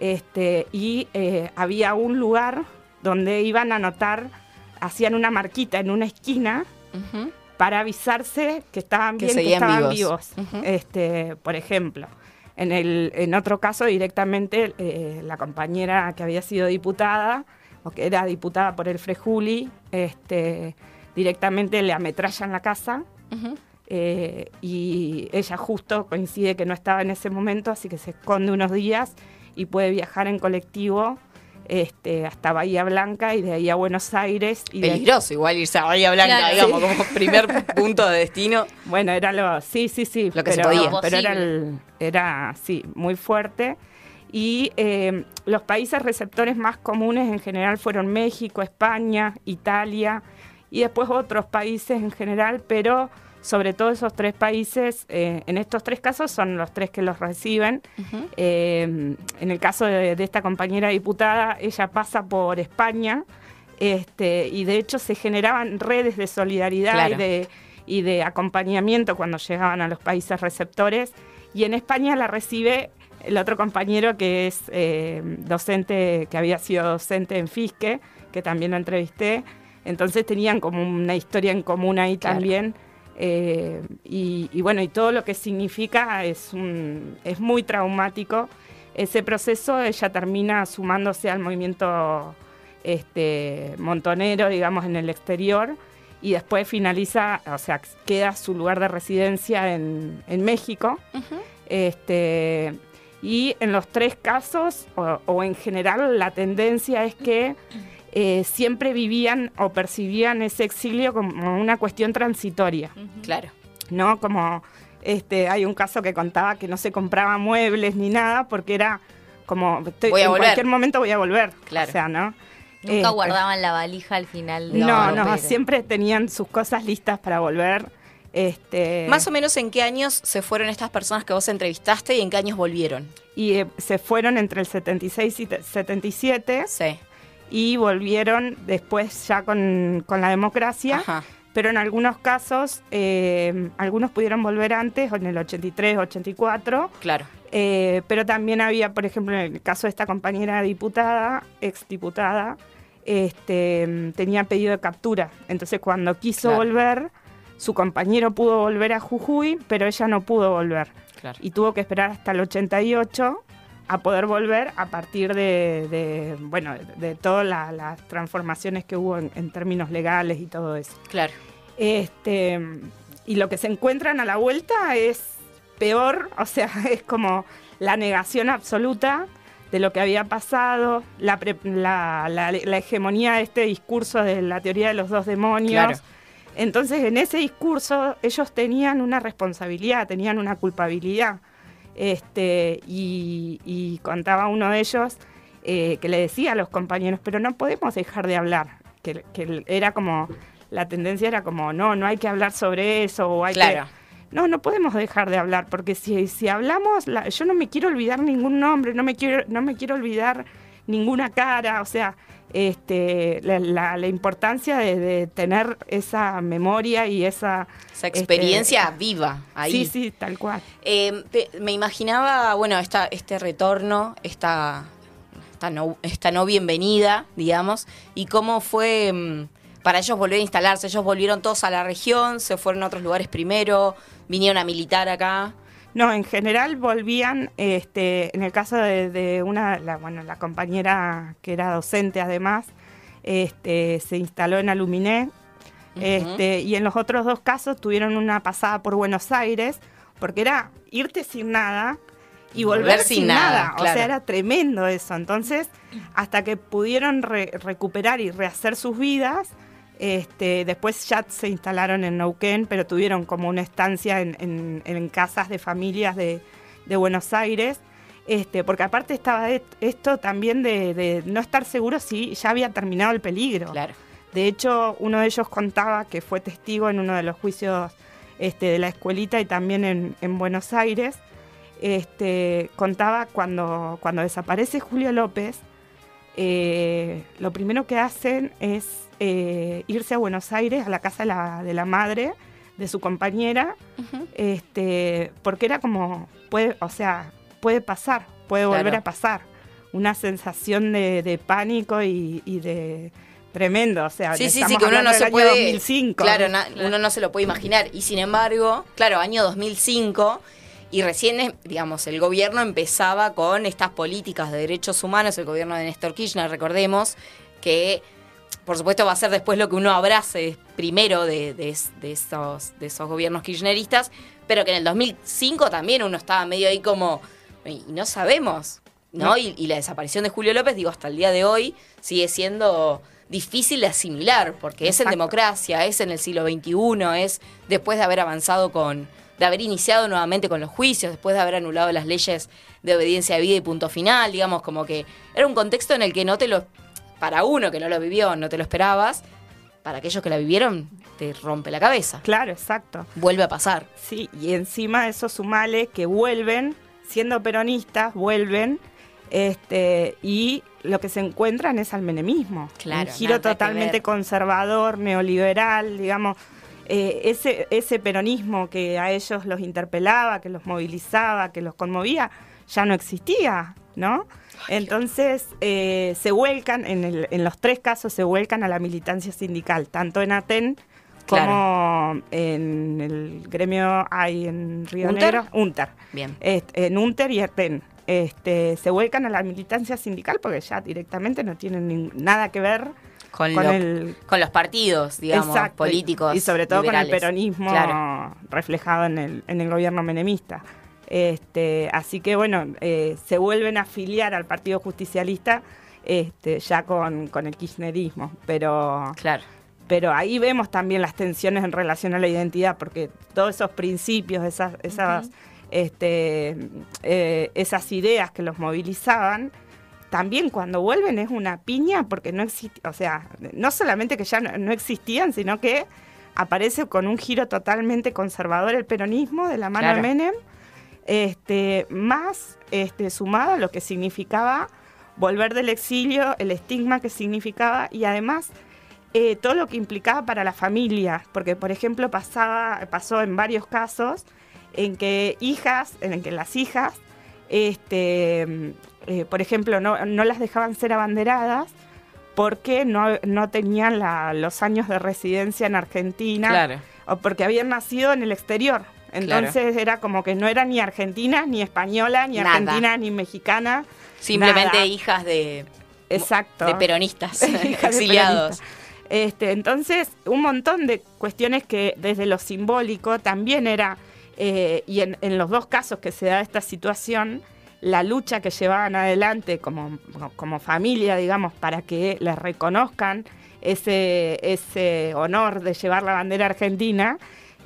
Este, y eh, había un lugar donde iban a anotar, hacían una marquita en una esquina para avisarse que estaban Que bien, que, estaban vivos. vivos. este, por ejemplo. En, el, en otro caso, directamente, eh, la compañera que había sido diputada, o que era diputada por el Frejuli, este, directamente le ametrallan la casa. eh, y ella justo coincide que no estaba en ese momento, así que se esconde unos días y puede viajar en colectivo este, hasta Bahía Blanca y de ahí a Buenos Aires. Y de- igual irse a Bahía Blanca, Claro. digamos, Sí. como primer punto de destino. Bueno, era lo, sí, sí, sí, Lo que se pero, podía. pero era, el- era, sí, muy fuerte. Y eh, los países receptores más comunes en general fueron México, España, Italia y después otros países en general, pero sobre todo esos tres países, eh, en estos tres casos son los tres que los reciben. Eh, en el caso de, de esta compañera diputada, ella pasa por España este, y de hecho se generaban redes de solidaridad Claro. y de y de acompañamiento cuando llegaban a los países receptores. Y en España la recibe el otro compañero que es eh, docente, que había sido docente en Fisque, que también lo entrevisté. Entonces tenían como una historia en común ahí Claro. también. Eh, y, y bueno, y todo lo que significa es, un, es muy traumático. Ese proceso ella termina sumándose al movimiento este, montonero, digamos, en el exterior, y después finaliza, o sea, queda su lugar de residencia en, en México. Este, y en los tres casos, o, o en general, la tendencia es que eh, siempre vivían o percibían ese exilio como una cuestión transitoria, Claro. ¿no? Como este, hay un caso que contaba que no se compraba muebles ni nada porque era como, estoy- Voy a en volver. cualquier momento voy a volver. Claro. O sea, ¿no? Nunca Este, guardaban la valija al final de No, no, pero- siempre tenían sus cosas listas para volver. Este, Más o menos en qué años se fueron estas personas que vos entrevistaste y en qué años volvieron. y eh, se fueron entre el 76 y te- 77 Sí. Y volvieron después ya con, con la democracia. Ajá. Pero en algunos casos, eh, algunos pudieron volver antes, en el 83, 84. Claro. eh, pero también había, por ejemplo, en el caso de esta compañera diputada, exdiputada, este, tenía pedido de captura. Entonces, cuando quiso Claro. volver, su compañero pudo volver a Jujuy, pero ella no pudo volver. Claro. Y tuvo que esperar hasta el 88 a poder volver a partir de, de, bueno, de, todas la- las transformaciones que hubo en, en términos legales y todo eso. Claro. Este, y lo que se encuentran a la vuelta es peor, o sea, es como la negación absoluta de lo que había pasado, la, pre- la, la- la hegemonía de este discurso de la teoría de los dos demonios. Claro. Entonces, en ese discurso, ellos tenían una responsabilidad, tenían una culpabilidad. Este, y, y contaba uno de ellos eh, que le decía a los compañeros, pero no podemos dejar de hablar. Que, que era como, la tendencia era como, no, no hay que hablar sobre eso, o hay Claro. que... No, no podemos dejar de hablar, porque si, si hablamos, la- yo no me quiero olvidar ningún nombre, no me quiero, no me quiero olvidar ninguna cara, o sea, este, la, la- la importancia de, de tener esa memoria y esa... Esa este, experiencia viva ahí. Sí, sí, tal cual. Eh, me imaginaba, bueno, esta, este retorno, esta, esta, no, esta no bienvenida, digamos, y cómo fue mm, para ellos volver a instalarse. Ellos volvieron todos a la región, se fueron a otros lugares primero, vinieron a militar acá. No, en general volvían, este, en el caso de, de una, la, bueno, la compañera que era docente además, este, se instaló en Aluminé, este, y en los otros dos casos tuvieron una pasada por Buenos Aires, porque era irte sin nada y volver, sin, nada, o claro. sea, era tremendo eso. Entonces, hasta que pudieron re- recuperar y rehacer sus vidas, este, después ya se instalaron en Neuquén, pero tuvieron como una estancia en, en- en casas de familias de, de Buenos Aires. Este, porque aparte estaba esto también de, de no estar seguro si ya había terminado el peligro. Claro. De hecho, uno de ellos contaba que fue testigo en uno de los juicios este, de la escuelita y también en, en Buenos Aires. Este, contaba cuando, cuando desaparece Julio López, eh, lo primero que hacen es eh, irse a Buenos Aires, a la casa de la, de la madre de su compañera, este, porque era como, puede, o sea, puede pasar, puede Claro. volver a pasar. Una sensación de, de pánico y, y de tremendo, o sea, Sí, sí, sí, que uno no se puede. 2005. Claro, na- uno no se lo puede imaginar. Y sin embargo, claro, año 2005, y recién, digamos, el gobierno empezaba con estas políticas de derechos humanos, el gobierno de Néstor Kirchner, recordemos, que por supuesto va a ser después lo que uno abrace primero de, de es- de esos, de esos gobiernos kirchneristas, pero que en el 2005 también uno estaba medio ahí como, y no sabemos, ¿no? Y, y la desaparición de Julio López, digo, hasta el día de hoy sigue siendo difícil de asimilar, porque es en democracia, es en el siglo XXI, es después de haber avanzado con, de haber iniciado nuevamente con los juicios, después de haber anulado las leyes de obediencia de vida y punto final, digamos, como que era un contexto en el que no te lo, para uno que no lo vivió, no te lo esperabas, para aquellos que la vivieron, te rompe la cabeza. Claro, exacto. Vuelve a pasar. Sí, y encima de eso sumale que vuelven, siendo peronistas, vuelven, este, y lo que se encuentran es al menemismo. Claro, Un giro nada totalmente conservador, neoliberal, digamos. eh, ese, ese peronismo que a ellos los interpelaba, que los movilizaba, que los conmovía, ya no existía. ¿no? Entonces eh, se vuelcan, en, el- en los tres casos se vuelcan a la militancia sindical, tanto en Aten como Claro. en el gremio hay en Río ¿Unter? Negro, UNTER. Bien. Este, en UNTER y Aten. Este, se vuelcan a la militancia sindical porque ya directamente no tienen nada que ver Con, con lo- el con los partidos, digamos, Exacto, políticos. Y sobre todo con el peronismo Claro. reflejado en el, en el gobierno menemista. Este, así que bueno, eh, se vuelven a afiliar al Partido Justicialista este, ya con, con el kirchnerismo. Pero, Claro. pero ahí vemos también las tensiones en relación a la identidad, porque todos esos principios, esas, esas, este, eh, esas ideas que los movilizaban, también cuando vuelven es una piña porque no existe, o sea, no solamente que ya no, no existían, sino que aparece con un giro totalmente conservador el peronismo de la mano Claro. de Menem, este, más este, sumado a lo que significaba volver del exilio, el estigma que significaba y además eh, todo lo que implicaba para la familia, porque por ejemplo pasaba, pasó en varios casos en que hijas, en que las hijas, este, eh, por ejemplo, no, no las dejaban ser abanderadas porque no, no tenían la- los años de residencia en Argentina Claro. o porque habían nacido en el exterior. Entonces era como que no era ni argentina, ni española, ni Nada. argentina, ni mexicana. Simplemente nada. hijas de, Exacto. de peronistas, de exiliados. peronistas. Este, entonces, un montón de cuestiones que desde lo simbólico también era, eh, y en, en los dos casos que se da esta situación, la lucha que llevaban adelante como, como familia, digamos, para que les reconozcan ese, ese honor de llevar la bandera argentina,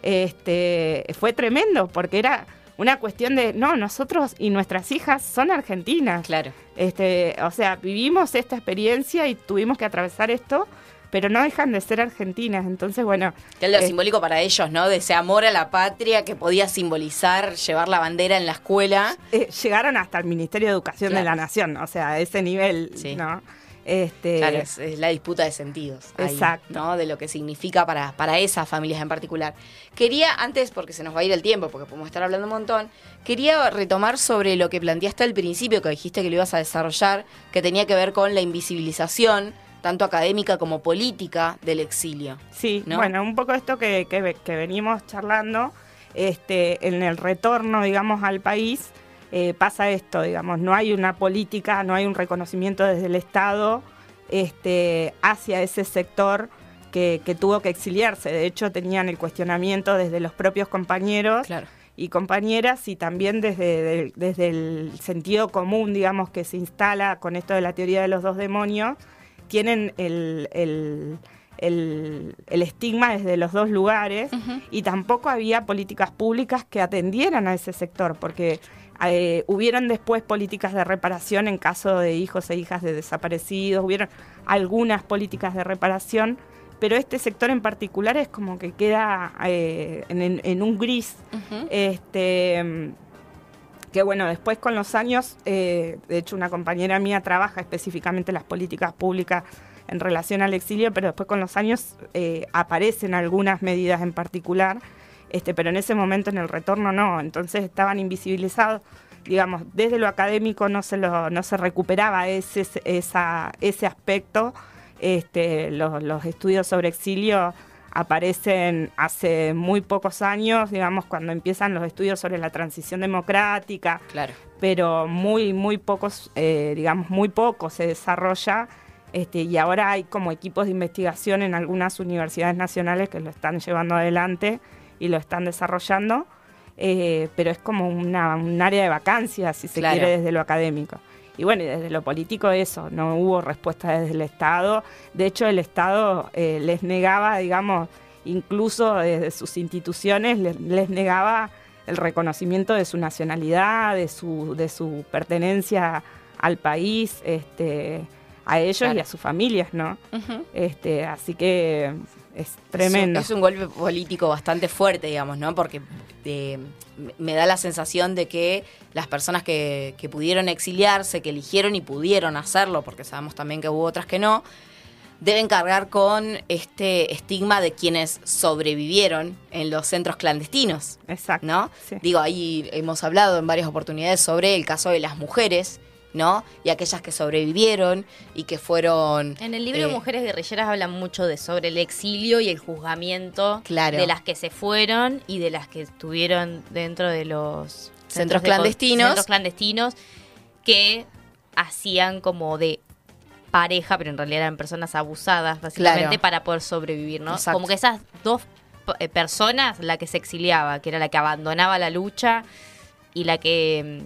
este, fue tremendo, porque era una cuestión de, no, nosotros y nuestras hijas son argentinas. Claro. Este, o sea, vivimos esta experiencia y tuvimos que atravesar esto, pero no dejan de ser argentinas. Entonces, bueno. Que es lo eh, simbólico para ellos, ¿no? De ese amor a la patria que podía simbolizar llevar la bandera en la escuela. eh, llegaron hasta el Ministerio de Educación de la Nación, o sea, a ese nivel, Sí. ¿no? Este, Claro, es, es la disputa de sentidos. ahí, Exacto. ¿no? De lo que significa para, para esas familias en particular. Quería, antes, porque se nos va a ir el tiempo, porque podemos estar hablando un montón, quería retomar sobre lo que planteaste al principio, que dijiste que lo ibas a desarrollar, que tenía que ver con la invisibilización, tanto académica como política, del exilio. Sí, ¿no? bueno, un poco esto que, que que venimos charlando, este, en el retorno, digamos, al país, eh, pasa esto, digamos, no hay una política, no hay un reconocimiento desde el Estado este, hacia ese sector que, que tuvo que exiliarse. De hecho, tenían el cuestionamiento desde los propios compañeros Claro. y compañeras y también desde, desde el sentido común, digamos, que se instala con esto de la teoría de los dos demonios, tienen el, el- el- el estigma desde los dos lugares y tampoco había políticas públicas que atendieran a ese sector, porque eh, hubieron después políticas de reparación en caso de hijos e hijas de desaparecidos, hubieron algunas políticas de reparación, pero este sector en particular es como que queda eh, en, un gris. Este que bueno, después con los años, eh, de hecho una compañera mía trabaja específicamente las políticas públicas en relación al exilio, pero después con los años eh, aparecen algunas medidas en particular, este, pero en ese momento en el retorno no, entonces estaban invisibilizados, digamos, desde lo académico no se, lo, no se recuperaba ese, esa, ese aspecto, este, los, los estudios sobre exilio aparecen hace muy pocos años, digamos, cuando empiezan los estudios sobre la transición democrática, Claro. pero muy, muy pocos, eh, digamos, muy poco se desarrolla. Este, y ahora hay como equipos de investigación en algunas universidades nacionales que lo están llevando adelante y lo están desarrollando, eh, pero es como una, un área de vacancia, si se Claro. quiere, desde lo académico. Y bueno, y desde lo político eso, no hubo respuesta desde el Estado. De hecho, el Estado eh, les negaba, digamos, incluso desde sus instituciones, les, les negaba el reconocimiento de su nacionalidad, de su, de su pertenencia al país, este, a ellos Claro. y a sus familias, ¿no? Este, así que es tremendo. Es un, es un golpe político bastante fuerte, digamos, ¿no? Porque eh, me da la sensación de que las personas que, que pudieron exiliarse, que eligieron y pudieron hacerlo, porque sabemos también que hubo otras que no, deben cargar con este estigma de quienes sobrevivieron en los centros clandestinos. Exacto. ¿no? sí. Digo, ahí hemos hablado en varias oportunidades sobre el caso de las mujeres ¿no? Y aquellas que sobrevivieron y que fueron... En el libro eh, Mujeres Guerrilleras hablan mucho de sobre el exilio y el juzgamiento Claro. de las que se fueron y de las que estuvieron dentro de los Centros clandestinos. centros clandestinos que hacían como de pareja, pero en realidad eran personas abusadas básicamente Claro. para poder sobrevivir, ¿no? Exacto. Como que esas dos eh, personas, la que se exiliaba, que era la que abandonaba la lucha y la que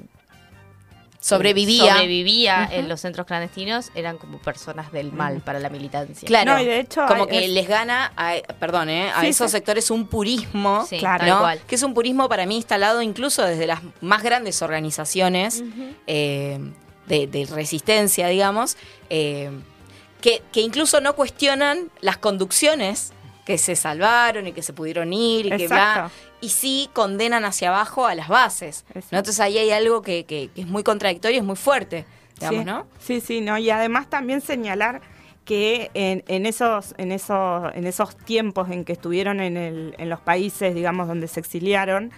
Sobrevivía. sobrevivía en los centros clandestinos eran como personas del mal para la militancia. Claro, No, y de hecho como hay- que es- les gana, a, perdón, ¿eh? a Sí, esos sí. sectores un purismo, Sí, Claro. que es un purismo para mí instalado incluso desde las más grandes organizaciones eh, de, de resistencia, digamos, eh, que, que incluso no cuestionan las conducciones que se salvaron y que se pudieron ir y que bla, Exacto. Y sí condenan hacia abajo a las bases. ¿no? Entonces ahí hay algo que, que- que es muy contradictorio, es muy fuerte, digamos, sí, ¿no? Sí, sí, no. Y además también señalar que en, en esos, en esos, en esos tiempos en que estuvieron en, el- en los países, digamos, donde se exiliaron,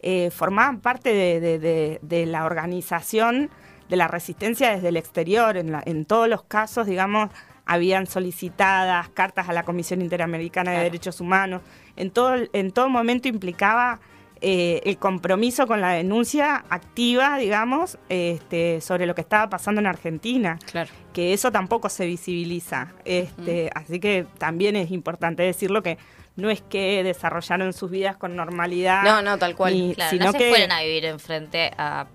eh, formaban parte de, de- de- de la organización de la resistencia desde el exterior. En, la- en todos los casos, digamos, habían solicitadas cartas a la Comisión Interamericana de Claro. Derechos Humanos. En todo, en todo momento implicaba eh, el compromiso con la denuncia activa, digamos, este, sobre lo que estaba pasando en Argentina, Claro. que eso tampoco se visibiliza. Este, Así que también es importante decirlo que no es que desarrollaron sus vidas con normalidad. No, no, tal cual. ni- Claro, sino no se que fueron a vivir enfrente a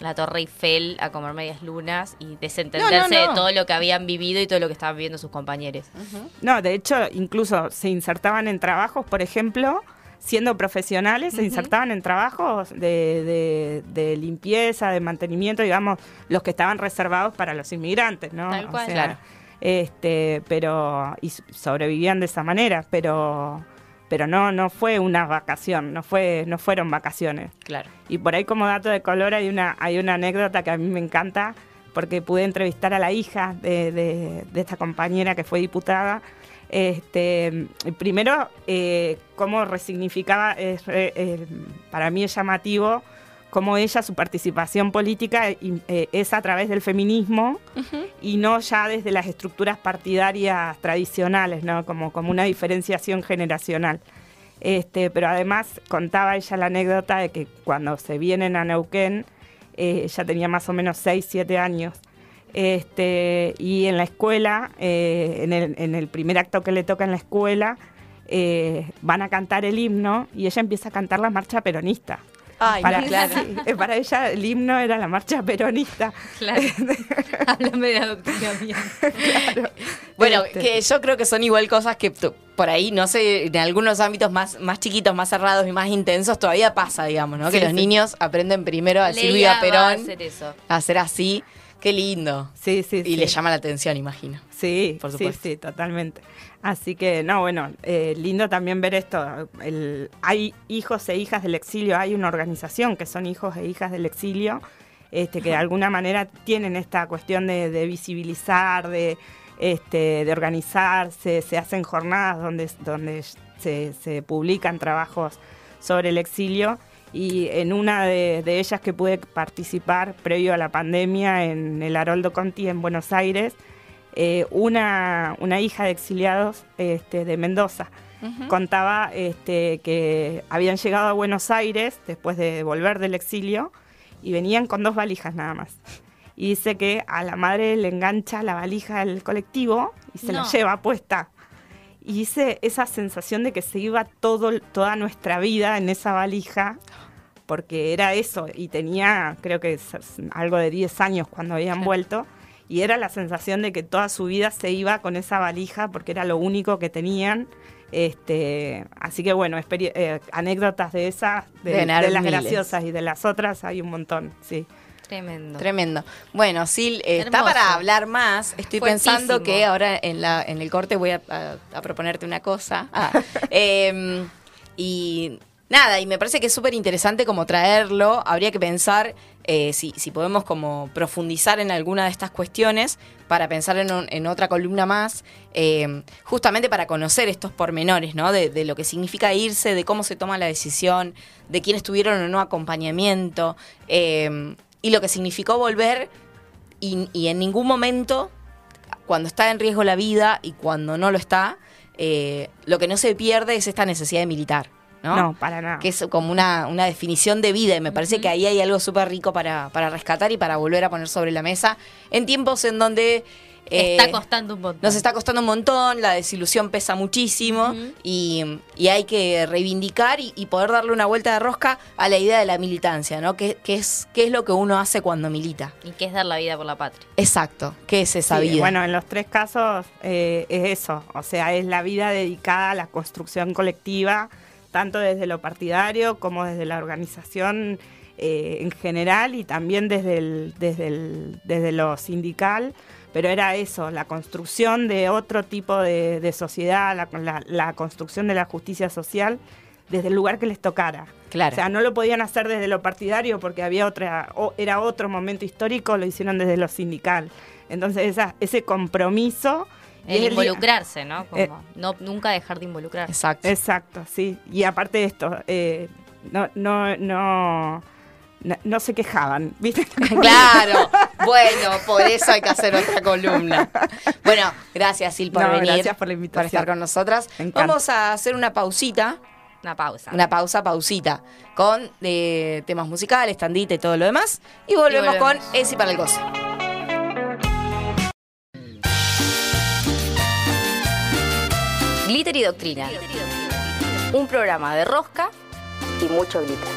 la Torre Eiffel a comer medias lunas y desentenderse No, no, no. de todo lo que habían vivido y todo lo que estaban viviendo sus compañeros. No, de hecho, incluso se insertaban en trabajos, por ejemplo, siendo profesionales, se insertaban en trabajos de, de- de limpieza, de mantenimiento, digamos, los que estaban reservados para los inmigrantes, ¿no? Tal O cual. sea, Claro. Este, pero y sobrevivían de esa manera, pero pero no no fue una vacación, no fue no fueron vacaciones. Claro. Y por ahí como dato de color hay una, hay una anécdota que a mí me encanta, porque pude entrevistar a la hija de, de- de esta compañera que fue diputada. Este, primero, eh, cómo resignificaba, es, re- eh, para mí es llamativo, cómo ella, su participación política eh, es a través del feminismo y no ya desde las estructuras partidarias tradicionales, ¿no? como, como una diferenciación generacional. Este, pero además contaba ella la anécdota de que cuando se vienen a Neuquén, eh, ella tenía más o menos 6, 7 años. Este, y en la escuela, eh, en, el, en el primer acto que le toca en la escuela, eh, van a cantar el himno y ella empieza a cantar la marcha peronista. Ay, para, claro. sí, para ella el himno era la marcha peronista. Claro. Háblame de adoctrinamiento. Bueno, Este. que yo creo que son igual cosas que tú- por ahí, no sé, en algunos ámbitos más, más chiquitos, más cerrados y más intensos, todavía pasa, digamos, ¿no? Sí, que los sí. niños aprenden primero a Leia Silvia va a Perón hacer eso. a hacer así. Qué lindo. Sí, sí, Y sí. le llama la atención, imagino. Sí, Por sí, sí, totalmente. Así que, no, bueno, eh, lindo también ver esto. El- hay hijos e hijas del exilio, hay una organización que son hijos e hijas del exilio, este, que de alguna manera tienen esta cuestión de, de visibilizar, de, este, de organizarse, se hacen jornadas donde, donde se, se publican trabajos sobre el exilio. Y en una de, de ellas que pude participar previo a la pandemia en el Haroldo Conti en Buenos Aires, eh, una, una hija de exiliados este, de Mendoza. Contaba este, que habían llegado a Buenos Aires después de volver del exilio y venían con dos valijas nada más. Y dice que a la madre le engancha la valija del colectivo y se la lleva puesta. Y dice esa sensación de que se iba todo, toda nuestra vida en esa valija, porque era eso, y tenía creo que algo de 10 años cuando habían vuelto, y era la sensación de que toda su vida se iba con esa valija porque era lo único que tenían. Este, así que bueno, eh, anécdotas de esas, de, las miles. graciosas y de las otras hay un montón, sí. Tremendo. Tremendo. Bueno, Sil, eh, está para hablar más. Estoy pensando que ahora en, la, en el corte voy a, a- a proponerte una cosa. Ah, em, y nada, y me parece que es súper interesante como traerlo. Habría que pensar eh, si, si podemos como profundizar en alguna de estas cuestiones para pensar en, en otra columna más, em, justamente para conocer estos pormenores, ¿no? De, lo que significa irse, de cómo se toma la decisión, de quiénes tuvieron o no acompañamiento. em, y lo que significó volver y, en ningún momento, cuando está en riesgo la vida y cuando no lo está, eh, lo que no se pierde es esta necesidad de militar. ¿No? No, para nada. Que es como una, una definición de vida y me parece que ahí hay algo súper rico para, para rescatar y para volver a poner sobre la mesa en tiempos en donde... eh, Está costando un montón. nos está costando un montón, la desilusión pesa muchísimo y, y hay que reivindicar y, y poder darle una vuelta de rosca a la idea de la militancia, ¿no? ¿Qué, qué es, qué es lo que uno hace cuando milita? Y que es dar la vida por la patria. Exacto, ¿qué es esa Sí, vida? Bueno, en los tres casos eh, es eso, o sea, es la vida dedicada a la construcción colectiva, tanto desde lo partidario como desde la organización eh, en general y también desde, el, desde, el, desde lo sindical, pero era eso, la construcción de otro tipo de, de sociedad, la, la- la construcción de la justicia social desde el lugar que les tocara. Claro. O sea, no lo podían hacer desde lo partidario porque había otra, o- era otro momento histórico, lo hicieron desde lo sindical. Entonces esa, ese compromiso El día- involucrarse, ¿no? Como Eh, no nunca dejar de involucrarse. Exacto. Exacto, sí. Y aparte de esto, eh, no, no, no, no, no se quejaban, ¿viste? Claro, bueno, por eso hay que hacer otra columna. Bueno, gracias Sil por No, venir. gracias por la invitación. estar con nosotras. Vamos a hacer una pausita, Una pausa. una pausa, pausita, con eh, temas musicales, tandita y todo lo demás. Y volvemos, Y volvemos. con Esi para el goce. Glitter y Doctrina. Un programa de rosca y mucho glitter.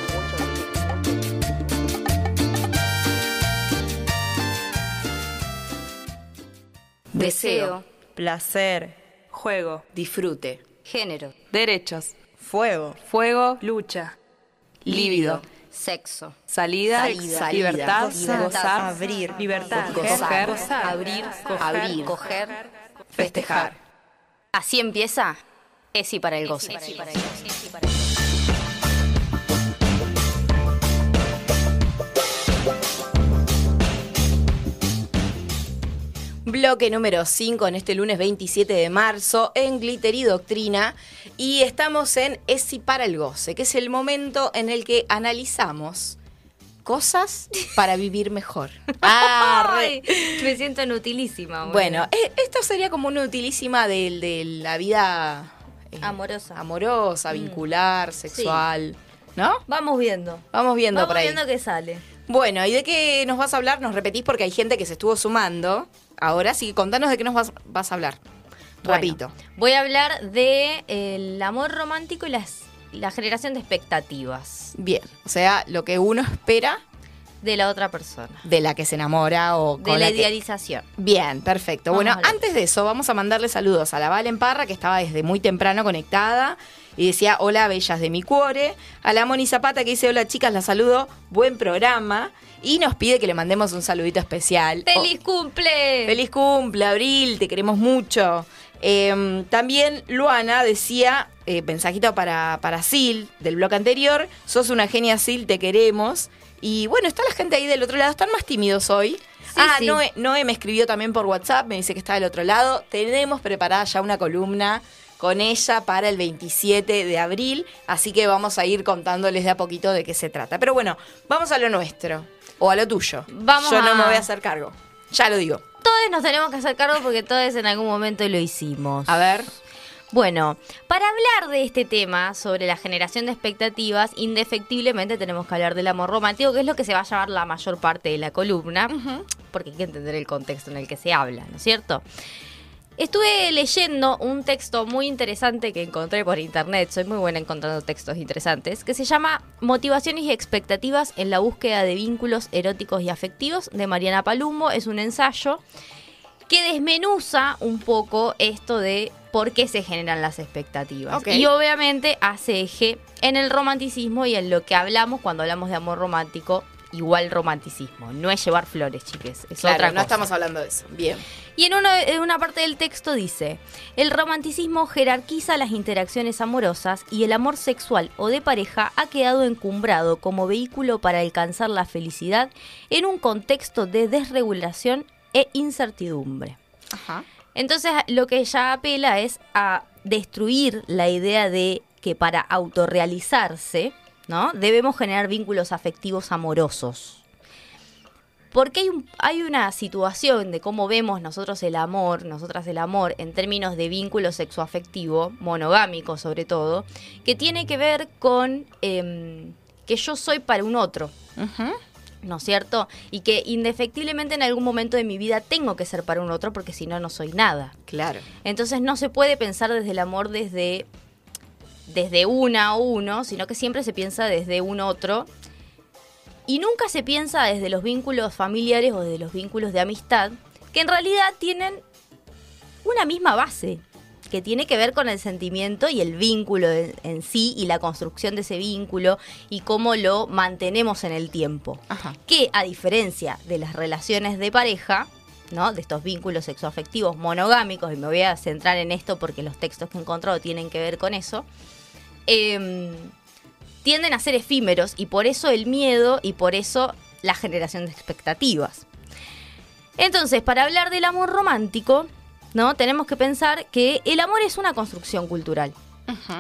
Deseo, placer, juego, disfrute, género, derechos, Fuego. fuego, lucha, líbido, sexo, salida, Salida, libertad, libertad, gozar, abrir, libertad, gozar, coger, abrir, abrir, coger, festejar. Así empieza Esi para el goce. Bloque número 5 en este lunes 27 de marzo en Glitter y Doctrina y estamos en ESI para el goce, que es el momento en el que analizamos cosas para vivir mejor. Ah, re- me siento inutilísima. Bueno, eh, esto sería como una utilísima de, de la vida eh, Amorosa. amorosa, vincular, sexual, ¿no? Vamos viendo. Vamos viendo Vamos por ahí. viendo qué sale. Bueno, ¿y de qué nos vas a hablar? Nos repetís porque hay gente que se estuvo sumando ahora, así que contanos de qué nos vas, vas a hablar. Bueno, Rapidito. Voy a hablar de el amor romántico y las, la generación de expectativas Bien, o sea, lo que uno espera de la otra persona. de la que se enamora o De con la la que- idealización. Bien, perfecto. Vamos bueno, antes de eso, vamos a mandarle saludos a la Valen Parra, que estaba desde muy temprano conectada y decía, hola, bellas de mi cuore. A la Moni Zapata, que dice, hola, chicas, la saludo, buen programa. Y nos pide que le mandemos un saludito especial. ¡Feliz cumple! Feliz cumple, Abril, te queremos mucho. Eh, también Luana decía, eh, mensajito para, para Sil, del blog anterior, sos una genia Sil, te queremos. Y bueno, está la gente ahí del otro lado, están más tímidos hoy. ah, sí. Noé, Noé me escribió también por WhatsApp, me dice que está del otro lado. Tenemos preparada ya una columna con ella para el 27 de abril, así que vamos a ir contándoles de a poquito de qué se trata. Pero bueno, vamos a lo nuestro, o a lo tuyo. Vamos Yo no me voy a hacer cargo, ya lo digo. Todos nos tenemos que hacer cargo porque todos en algún momento lo hicimos. A ver. Bueno, para hablar de este tema sobre la generación de expectativas, indefectiblemente tenemos que hablar del amor romántico, que es lo que se va a llevar la mayor parte de la columna, porque hay que entender el contexto en el que se habla, ¿no es cierto? Estuve leyendo un texto muy interesante que encontré por internet, soy muy buena encontrando textos interesantes, que se llama Motivaciones y expectativas en la búsqueda de vínculos eróticos y afectivos de Mariana Palumbo. Es un ensayo que desmenuza un poco esto de por qué se generan las expectativas. Y obviamente hace eje en el romanticismo y en lo que hablamos cuando hablamos de amor romántico, igual romanticismo. No es llevar flores, chiques, es Claro, otra no cosa. estamos hablando de eso. Bien. Y en una, en una parte del texto dice, el romanticismo jerarquiza las interacciones amorosas y el amor sexual o de pareja ha quedado encumbrado como vehículo para alcanzar la felicidad en un contexto de desregulación e incertidumbre. Ajá. Entonces lo que ella apela es a destruir la idea de que para autorrealizarse, ¿no? Debemos generar vínculos afectivos amorosos. Porque hay, un- hay una situación de cómo vemos nosotros el amor, nosotras el amor, en términos de vínculo sexoafectivo, monogámico sobre todo, que tiene que ver con em, que yo soy para un otro. ¿No es cierto? Y que indefectiblemente en algún momento de mi vida tengo que ser para un otro porque si no, no soy nada. Claro. Entonces no se puede pensar desde el amor desde, desde una a uno, sino que siempre se piensa desde un otro. Y nunca se piensa desde los vínculos familiares o desde los vínculos de amistad, que en realidad tienen una misma base, que tiene que ver con el sentimiento y el vínculo en, en sí y la construcción de ese vínculo y cómo lo mantenemos en el tiempo. Que a diferencia de las relaciones de pareja, ¿no? De estos vínculos sexoafectivos monogámicos, y me voy a centrar en esto porque los textos que he encontrado tienen que ver con eso, em, tienden a ser efímeros y por eso el miedo y por eso la generación de expectativas. Entonces, para hablar del amor romántico, ¿no? Tenemos que pensar que el amor es una construcción cultural.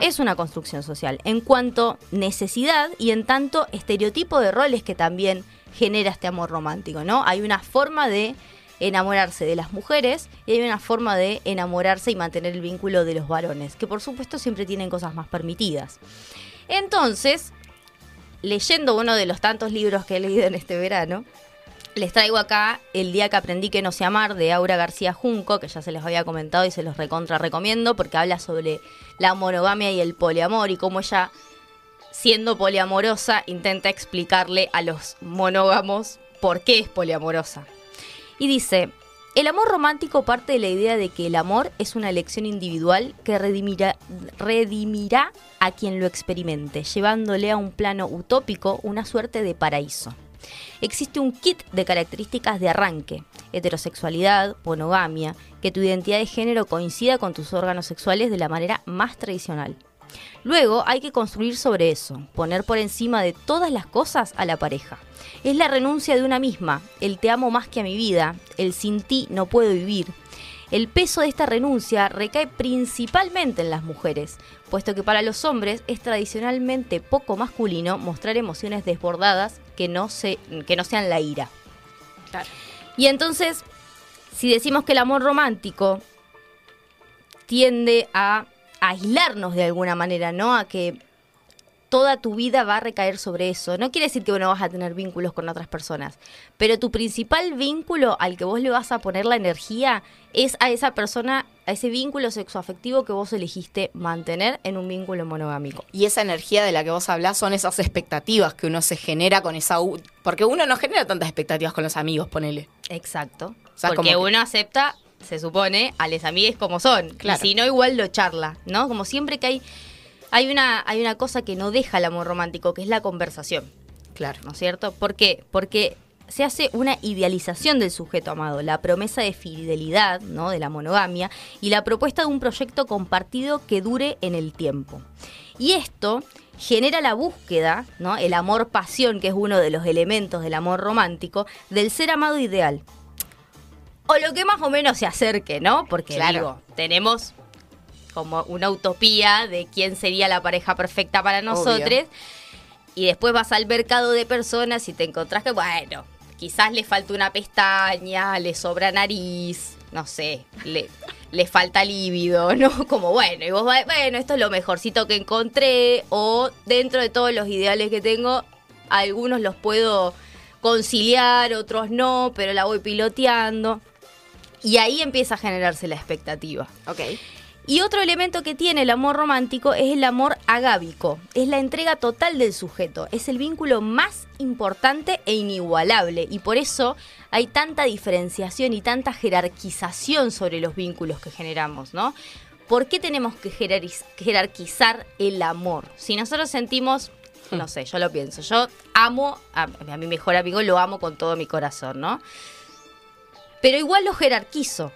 Es una construcción social en cuanto necesidad y en tanto estereotipo de roles que también genera este amor romántico, ¿no? Hay una forma de enamorarse de las mujeres y hay una forma de enamorarse y mantener el vínculo de los varones, que por supuesto siempre tienen cosas más permitidas. Entonces, leyendo uno de los tantos libros que he leído en este verano, les traigo acá El día que aprendí que no sé amar de Aura García Junco, que ya se les había comentado y se los recontra recomiendo porque habla sobre la monogamia y el poliamor y cómo ella, siendo poliamorosa, intenta explicarle a los monógamos por qué es poliamorosa. Y dice, el amor romántico parte de la idea de que el amor es una elección individual que redimirá, redimirá a quien lo experimente, llevándole a un plano utópico una suerte de paraíso. Existe un kit de características de arranque, heterosexualidad, monogamia, que tu identidad de género coincida con tus órganos sexuales de la manera más tradicional. Luego hay que construir sobre eso, poner por encima de todas las cosas a la pareja. Es la renuncia de una misma, el te amo más que a mi vida, el sin ti no puedo vivir. El peso de esta renuncia recae principalmente en las mujeres, puesto que para los hombres es tradicionalmente poco masculino mostrar emociones desbordadas que no, se, que no sean la ira. Y entonces, si decimos que el amor romántico tiende a aislarnos de alguna manera, ¿no? A que toda tu vida va a recaer sobre eso. No quiere decir que no vas a tener vínculos con otras personas, pero tu principal vínculo al que vos le vas a poner la energía es a esa persona, a ese vínculo sexoafectivo que vos elegiste mantener en un vínculo monogámico. Y esa energía de la que vos hablás son esas expectativas que uno se genera con esa... Porque uno no genera tantas expectativas con los amigos, ponele. Exacto. sea, Porque como que- uno acepta, se supone, a les amigues como son. Claro. Y si no, igual lo charla, ¿no? Como siempre que hay, hay, una, hay una cosa que no deja el amor romántico, que es la conversación. Claro. ¿No es cierto? ¿Por qué? Porque se hace una idealización del sujeto amado, la promesa de fidelidad, ¿no? De la monogamia y la propuesta de un proyecto compartido que dure en el tiempo. Y esto genera la búsqueda, ¿no? El amor-pasión, que es uno de los elementos del amor romántico, del ser amado ideal. O lo que más o menos se acerque, ¿no? Porque Claro. digo, tenemos como una utopía de quién sería la pareja perfecta para nosotros. Y después vas al mercado de personas y te encontrás que, bueno, quizás le falta una pestaña, le sobra nariz, no sé, le, le falta líbido, ¿no? Como bueno, y vos vas, bueno, esto es lo mejorcito que encontré, o dentro de todos los ideales que tengo, algunos los puedo conciliar, otros no, pero la voy piloteando. Y ahí empieza a generarse la expectativa. Ok. Y otro elemento que tiene el amor romántico es el amor agábico. Es la entrega total del sujeto. Es el vínculo más importante e inigualable. Y por eso hay tanta diferenciación y tanta jerarquización sobre los vínculos que generamos, ¿no? ¿Por qué tenemos que jerarquizar el amor? Si nosotros sentimos, no sé, yo lo pienso, yo amo a, a mi mejor amigo, lo amo con todo mi corazón, ¿no? Pero igual lo jerarquizo.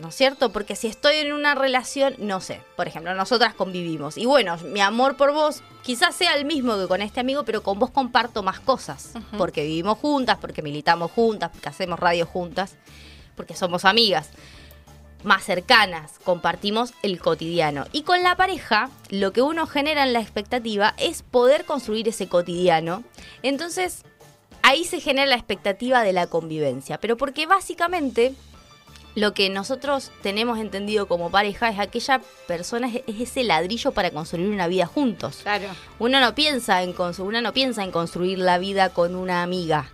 ¿no es cierto? Porque si estoy en una relación, no sé, por ejemplo, nosotras convivimos y bueno, mi amor por vos quizás sea el mismo que con este amigo, pero con vos comparto más cosas, porque vivimos juntas, porque militamos juntas, porque hacemos radio juntas, porque somos amigas más cercanas, compartimos el cotidiano. Y con la pareja, lo que uno genera en la expectativa es poder construir ese cotidiano. Entonces, ahí se genera la expectativa de la convivencia. Pero porque básicamente lo que nosotros tenemos entendido como pareja es aquella persona, es es ese ladrillo para construir una vida juntos. Claro. Uno no piensa en una no piensa en construir la vida con una amiga.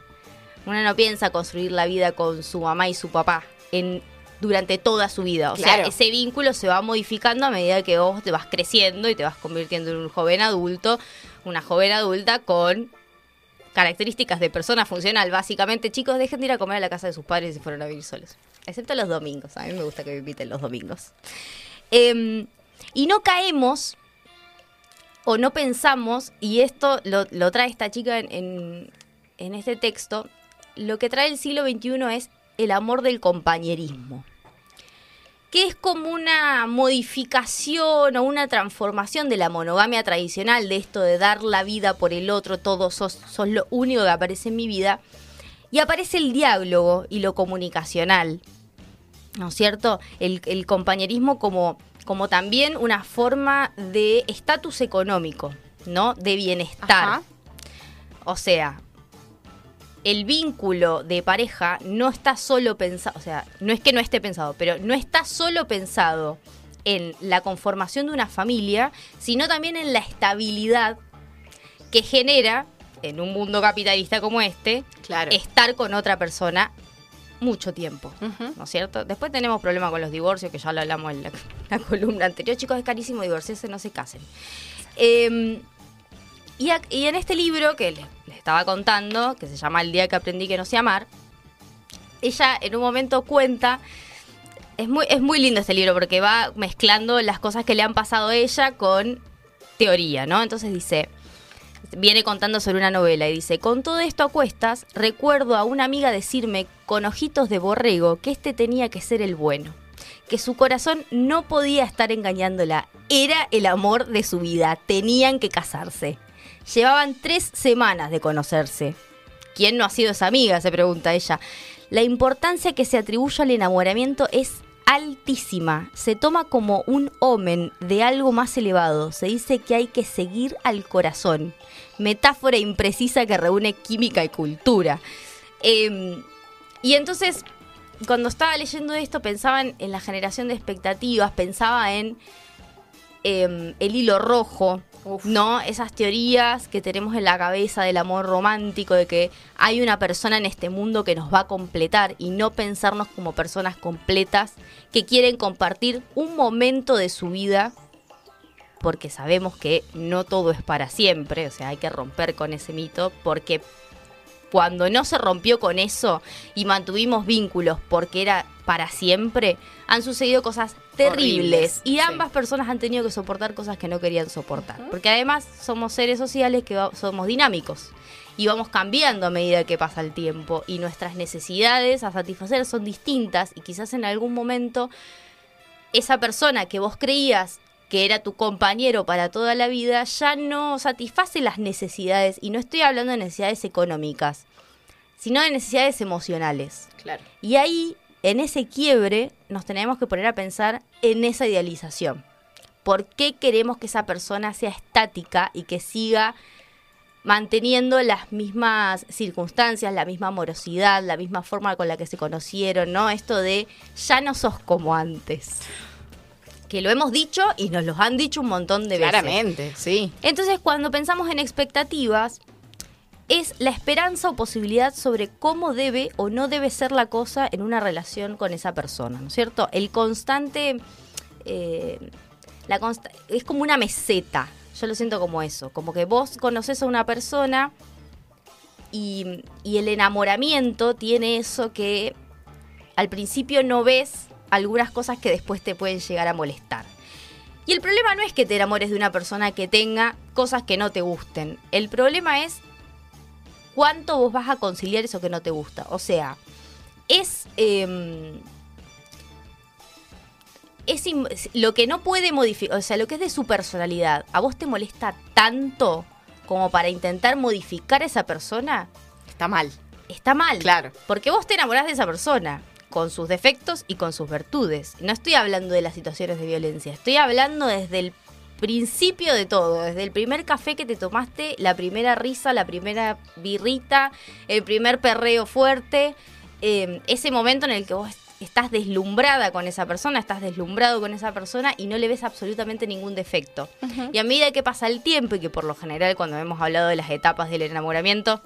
Una no piensa construir la vida con su mamá y su papá en durante toda su vida. O sea, Claro. ese vínculo se va modificando a medida que vos te vas creciendo y te vas convirtiendo en un joven adulto, una joven adulta con características de persona funcional. Básicamente, chicos, dejen de ir a comer a la casa de sus padres si fueron a vivir solos. Excepto los domingos. A mí me gusta que me inviten los domingos. Em, y no caemos o no pensamos, y esto lo, lo trae esta chica en, en- en este texto, lo que trae el siglo XXI es el amor del compañerismo que es como una modificación o una transformación de la monogamia tradicional, de esto de dar la vida por el otro, todo sos, sos lo único que aparece en mi vida, y aparece el diálogo y lo comunicacional, ¿no es cierto? El, el compañerismo como, como también una forma de estatus económico, ¿no? De bienestar. Ajá. O sea, el vínculo de pareja no está solo pensado, o sea, no es que no esté pensado, pero no está solo pensado en la conformación de una familia, sino también en la estabilidad que genera, en un mundo capitalista como este, Claro. estar con otra persona mucho tiempo. ¿no es cierto? Después tenemos problemas con los divorcios, que ya lo hablamos en la, la columna anterior. Chicos, es carísimo divorciarse, no se casen. Eh, y, en este libro que les, les estaba contando, que se llama El día que aprendí que no sé amar, ella en un momento cuenta, es muy, es muy lindo este libro porque va mezclando las cosas que le han pasado a ella con teoría, ¿no? Entonces dice, viene contando sobre una novela y dice, con todo esto a cuestas, recuerdo a una amiga decirme con ojitos de borrego que este tenía que ser el bueno, que su corazón no podía estar engañándola, era el amor de su vida, tenían que casarse. Llevaban tres semanas de conocerse. ¿Quién no ha sido esa amiga? se pregunta ella. La importancia que se atribuye al enamoramiento es altísima. Se toma como un omen de algo más elevado. Se dice que hay que seguir al corazón. Metáfora imprecisa que reúne química y cultura. Eh, y entonces, cuando estaba leyendo esto, pensaba en, la generación de expectativas, pensaba en eh, el hilo rojo, ¿no? Esas teorías que tenemos en la cabeza del amor romántico, de que hay una persona en este mundo que nos va a completar y no pensarnos como personas completas que quieren compartir un momento de su vida porque sabemos que no todo es para siempre, o sea, hay que romper con ese mito, porque cuando no se rompió con eso y mantuvimos vínculos porque era para siempre, han sucedido cosas terribles. Horribles, y sí. ambas personas han tenido que soportar cosas que no querían soportar, porque además somos seres sociales que somos dinámicos. Y vamos cambiando a medida que pasa el tiempo. Y nuestras necesidades a satisfacer son distintas. Y quizás en algún momento esa persona que vos creías que era tu compañero para toda la vida, ya no satisface las necesidades, y no estoy hablando de necesidades económicas, sino de necesidades emocionales. Claro. Y ahí, en ese quiebre, nos tenemos que poner a pensar en esa idealización. ¿Por qué queremos que esa persona sea estática y que siga manteniendo las mismas circunstancias, la misma amorosidad, la misma forma con la que se conocieron, ¿no? Esto de ya no sos como antes. Que lo hemos dicho y nos lo han dicho un montón de veces. Claramente, sí. Entonces, cuando pensamos en expectativas, es la esperanza o posibilidad sobre cómo debe o no debe ser la cosa en una relación con esa persona, ¿no es cierto? El constante... eh, la consta- es como una meseta, yo lo siento como eso, como que vos conoces a una persona y, y el enamoramiento tiene eso que al principio no ves algunas cosas que después te pueden llegar a molestar. Y el problema no es que te enamores de una persona que tenga cosas que no te gusten. El problema es cuánto vos vas a conciliar eso que no te gusta. O sea, es... em, es lo que no puede modificar, o sea, lo que es de su personalidad, ¿a vos te molesta tanto como para intentar modificar a esa persona? Está mal. Está mal. Claro. Porque vos te enamorás de esa persona, con sus defectos y con sus virtudes. No estoy hablando de las situaciones de violencia, estoy hablando desde el principio de todo, desde el primer café que te tomaste, la primera risa, la primera birrita, el primer perreo fuerte, eh, ese momento en el que vos estás deslumbrada con esa persona, estás deslumbrado con esa persona y no le ves absolutamente ningún defecto. Y a medida que pasa el tiempo y que por lo general cuando hemos hablado de las etapas del enamoramiento,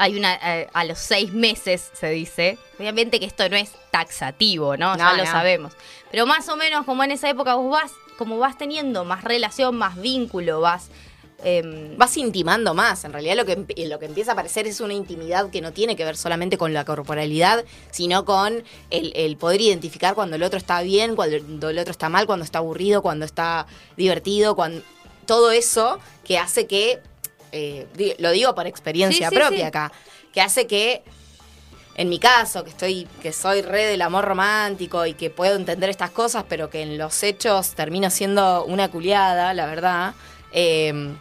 hay una eh, a los seis meses se dice obviamente que esto no es taxativo no, ya No, lo no. sabemos pero más o menos como en esa época vos vas como vas teniendo más relación más vínculo vas em, Vas intimando más. En realidad lo que, lo que empieza a aparecer es una intimidad que no tiene que ver solamente con la corporalidad, sino con el, el poder identificar cuando el otro está bien, cuando el otro está mal, cuando está aburrido, cuando está divertido, cuando todo eso que hace que, eh, lo digo por experiencia Sí, sí, propia sí. acá, que hace que en mi caso, que estoy, que soy re del amor romántico y que puedo entender estas cosas, pero que en los hechos termino siendo una culiada, la verdad. eh,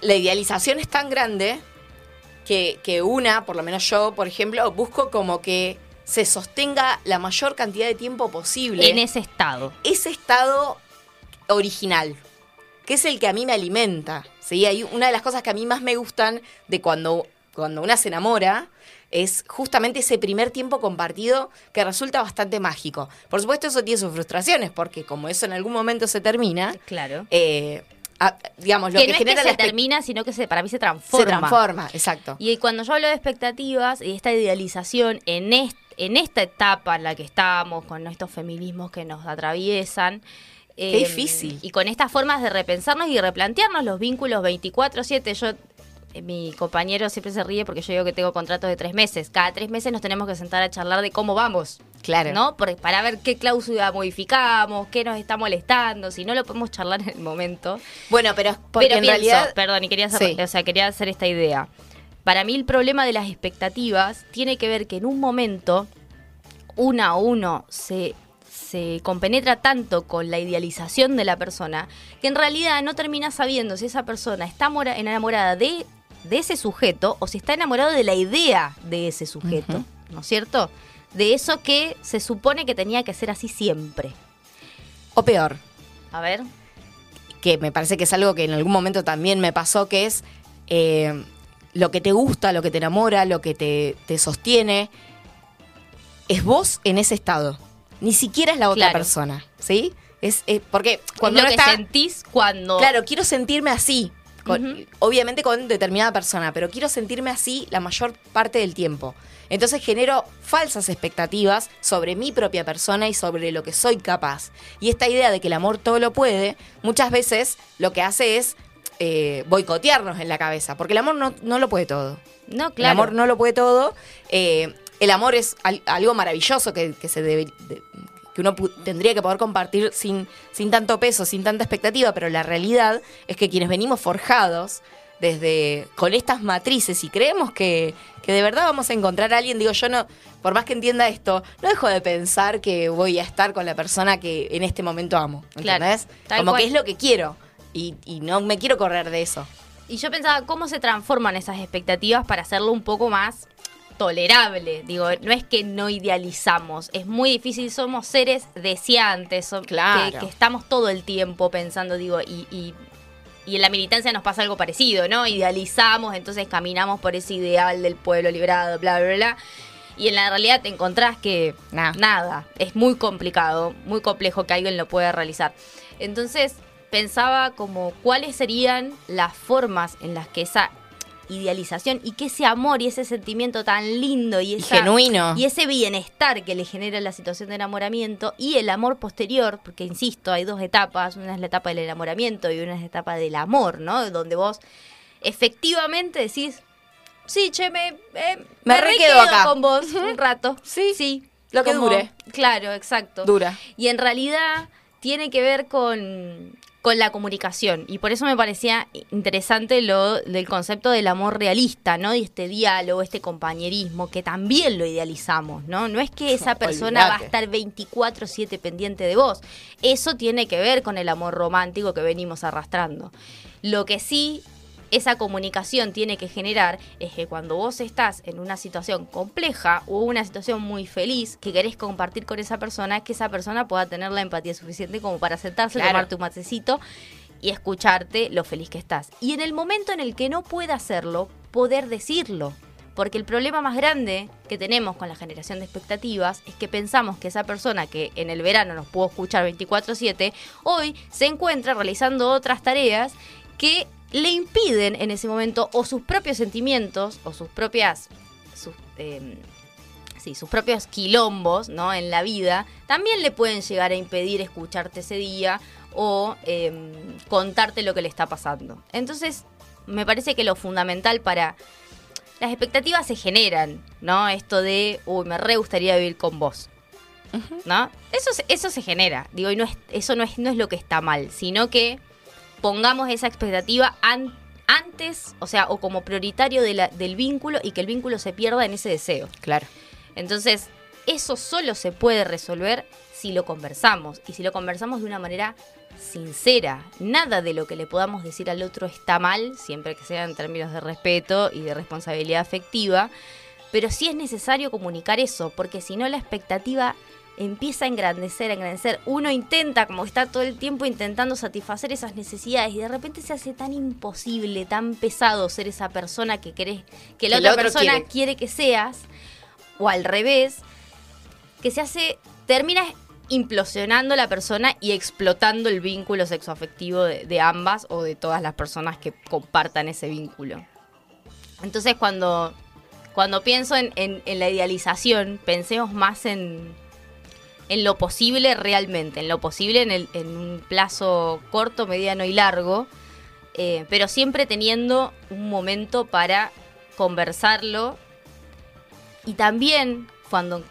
la idealización es tan grande que, que una, por lo menos yo, por ejemplo, busco como que se sostenga la mayor cantidad de tiempo posible en ese estado ese estado original, que es el que a mí me alimenta. ¿sí? Hay una de las cosas que a mí más me gustan de cuando, cuando una se enamora es justamente ese primer tiempo compartido que resulta bastante mágico. Por supuesto, eso tiene sus frustraciones, porque como eso en algún momento se termina, claro eh, a- digamos, lo que que, no es que se termina sino que se, para mí se transforma se transforma, exacto. Y cuando yo hablo de expectativas y esta idealización en, est- en esta etapa en la que estamos, con estos feminismos que nos atraviesan. Qué difícil. Y con estas formas de repensarnos y replantearnos los vínculos 24-7. Yo, eh, mi compañero siempre se ríe porque yo digo que tengo contratos de tres meses. Cada tres meses nos tenemos que sentar a charlar de cómo vamos. Claro. ¿No? Por- para ver qué cláusula modificamos, qué nos está molestando. Si no lo podemos charlar en el momento. Bueno, pero porque Pero en pienso, realidad perdón, y quería hacer, Sí. o sea, quería hacer esta idea. Para mí el problema de las expectativas tiene que ver que en un momento una a uno se, se compenetra tanto con la idealización de la persona que en realidad no termina sabiendo si esa persona está mora- enamorada de, de ese sujeto o si está enamorado de la idea de ese sujeto. ¿no es cierto? De eso que se supone que tenía que ser así siempre. o peor, A ver. que me parece que es algo que en algún momento también me pasó, que es eh, lo que te gusta, lo que te enamora, lo que te, te sostiene, es vos en ese estado. Ni siquiera es la otra Claro. persona, ¿sí? Es, eh, porque cuando es lo que está... sentís cuando... Claro, quiero sentirme así. con-. Obviamente con determinada persona, pero quiero sentirme así la mayor parte del tiempo. Entonces genero falsas expectativas sobre mi propia persona y sobre lo que soy capaz. Y esta idea de que el amor todo lo puede, muchas veces lo que hace es eh, boicotearnos en la cabeza, porque el amor no, no lo puede todo. No, claro. El amor no lo puede todo. Eh, el amor es al- algo maravilloso que, que se debe, de- que uno tendría que poder compartir sin, sin tanto peso, sin tanta expectativa, pero la realidad es que quienes venimos forjados desde con estas matrices y creemos que, que de verdad vamos a encontrar a alguien, digo yo no, por más que entienda esto, no dejo de pensar que voy a estar con la persona que en este momento amo, ¿entendés? Como cual. que es lo que quiero y, y no me quiero correr de eso. Y yo pensaba cómo se transforman esas expectativas para hacerlo un poco más tolerable. Digo, no es que no idealizamos, es muy difícil, somos seres deseantes, Claro. que, que estamos todo el tiempo pensando, digo, y, y, y en la militancia nos pasa algo parecido, ¿no? Idealizamos, entonces caminamos por ese ideal del pueblo liberado, bla, bla, bla. Y en la realidad te encontrás que Nah. nada, es muy complicado, muy complejo que alguien lo pueda realizar. Entonces pensaba como cuáles serían las formas en las que esa idealización y que ese amor y ese sentimiento tan lindo y, esa- genuino. y ese bienestar que le genera la situación de enamoramiento y el amor posterior, porque insisto, hay dos etapas, una es la etapa del enamoramiento y una es la etapa del amor, ¿no? Donde vos efectivamente decís, sí, che, me, eh, Me re quedo acá". con vos un rato. Sí, sí. lo que dure. Claro, exacto. Dura. Y en realidad tiene que ver con, con la comunicación. Y por eso me parecía interesante lo del concepto del amor realista, ¿no? Y este diálogo, este compañerismo, que también lo idealizamos, ¿no? No es que esa persona va a estar 24-7 pendiente de vos. Eso tiene que ver con el amor romántico que venimos arrastrando. Lo que sí esa comunicación tiene que generar es que cuando vos estás en una situación compleja o una situación muy feliz que querés compartir con esa persona, que esa persona pueda tener la empatía suficiente como para sentarse, Claro. tomarte un matecito y escucharte lo feliz que estás. Y en el momento en el que no pueda hacerlo, poder decirlo. Porque el problema más grande que tenemos con la generación de expectativas es que pensamos que esa persona que en el verano nos pudo escuchar 24/7, hoy se encuentra realizando otras tareas que le impiden en ese momento o sus propios sentimientos o sus propias... sus, em, sí, sus propios quilombos ¿no? en la vida, también le pueden llegar a impedir escucharte ese día o em, contarte lo que le está pasando. Entonces, me parece que lo fundamental para... Las expectativas se generan, ¿no? Esto de, uy, me re gustaría vivir con vos. ¿No? Eso, se- eso se genera. Digo, y no es, eso no es, no es lo que está mal, sino que pongamos esa expectativa an- antes, o sea, o como prioritario de la- del vínculo y que el vínculo se pierda en ese deseo. Claro. Entonces, eso solo se puede resolver si lo conversamos y si lo conversamos de una manera sincera. Nada de lo que le podamos decir al otro está mal, siempre que sea en términos de respeto y de responsabilidad afectiva, pero sí es necesario comunicar eso, porque si no la expectativa empieza a engrandecer, a engrandecer. Uno intenta, como está todo el tiempo intentando satisfacer esas necesidades y de repente se hace tan imposible, tan pesado ser esa persona que querés, que la Que otra persona quiere. quiere que seas, o al revés, que se hace, termina implosionando la persona y explotando el vínculo sexoafectivo de, de ambas o de todas las personas que compartan ese vínculo. Entonces cuando, cuando pienso en, en- en la idealización, pensemos más en, en lo posible realmente, en lo posible en, el- en un plazo corto, mediano y largo, eh, pero siempre teniendo un momento para conversarlo y también cuando,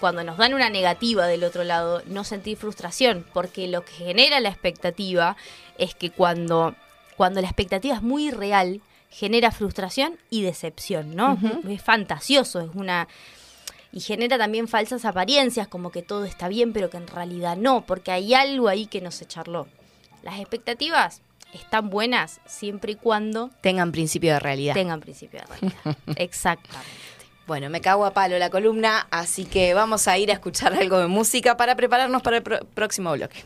cuando nos dan una negativa del otro lado, no sentir frustración, porque lo que genera la expectativa es que cuando, cuando la expectativa es muy real, genera frustración y decepción, ¿no? Es fantasioso, es una... Y genera también falsas apariencias, como que todo está bien, pero que en realidad no, porque hay algo ahí que no se charló. Las expectativas están buenas siempre y cuando Tengan principio de realidad. tengan principio de realidad. Exactamente. Bueno, me cago a palo la columna, así que vamos a ir a escuchar algo de música para prepararnos para el próximo bloque.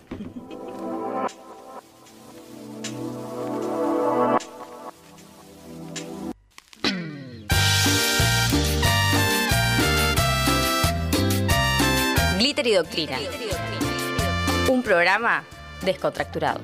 Un programa descontracturado.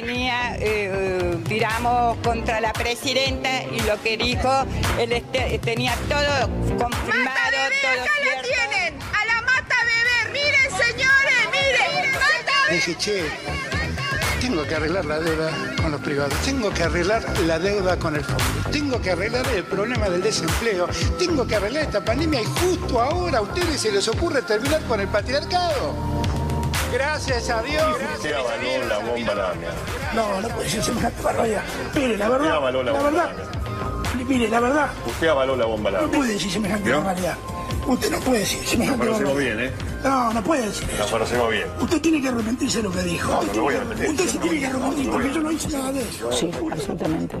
Tenía, eh, tiramos contra la presidenta y lo que dijo, él este- tenía todo confirmado, todo cierto. tienen! ¡A la mata bebé! ¡Miren, señores! ¡Miren! ¡Mata Dije, che, tengo que arreglar la deuda con los privados, tengo que arreglar la deuda con el fondo, tengo que arreglar el problema del desempleo, tengo que arreglar esta pandemia y justo ahora a ustedes se les ocurre terminar con el patriarcado. Gracias a Dios. Usted avaló la bomba la No, no puede ser semejante barbaridad. Mire, la Usted verdad, avaló la la bomba verdad, mire, la verdad, Usted avaló la bomba la no puede decir semejante ¿Vio? barbaridad. Usted no puede decir Nos semejante conocemos barbaridad. bien, ¿eh? No, no puede decir Nos conocemos bien. Usted tiene que arrepentirse de lo que dijo. No, no me voy a arrepentir. Usted se tiene que arrepentir porque yo no hice nada de eso. Sí, absolutamente.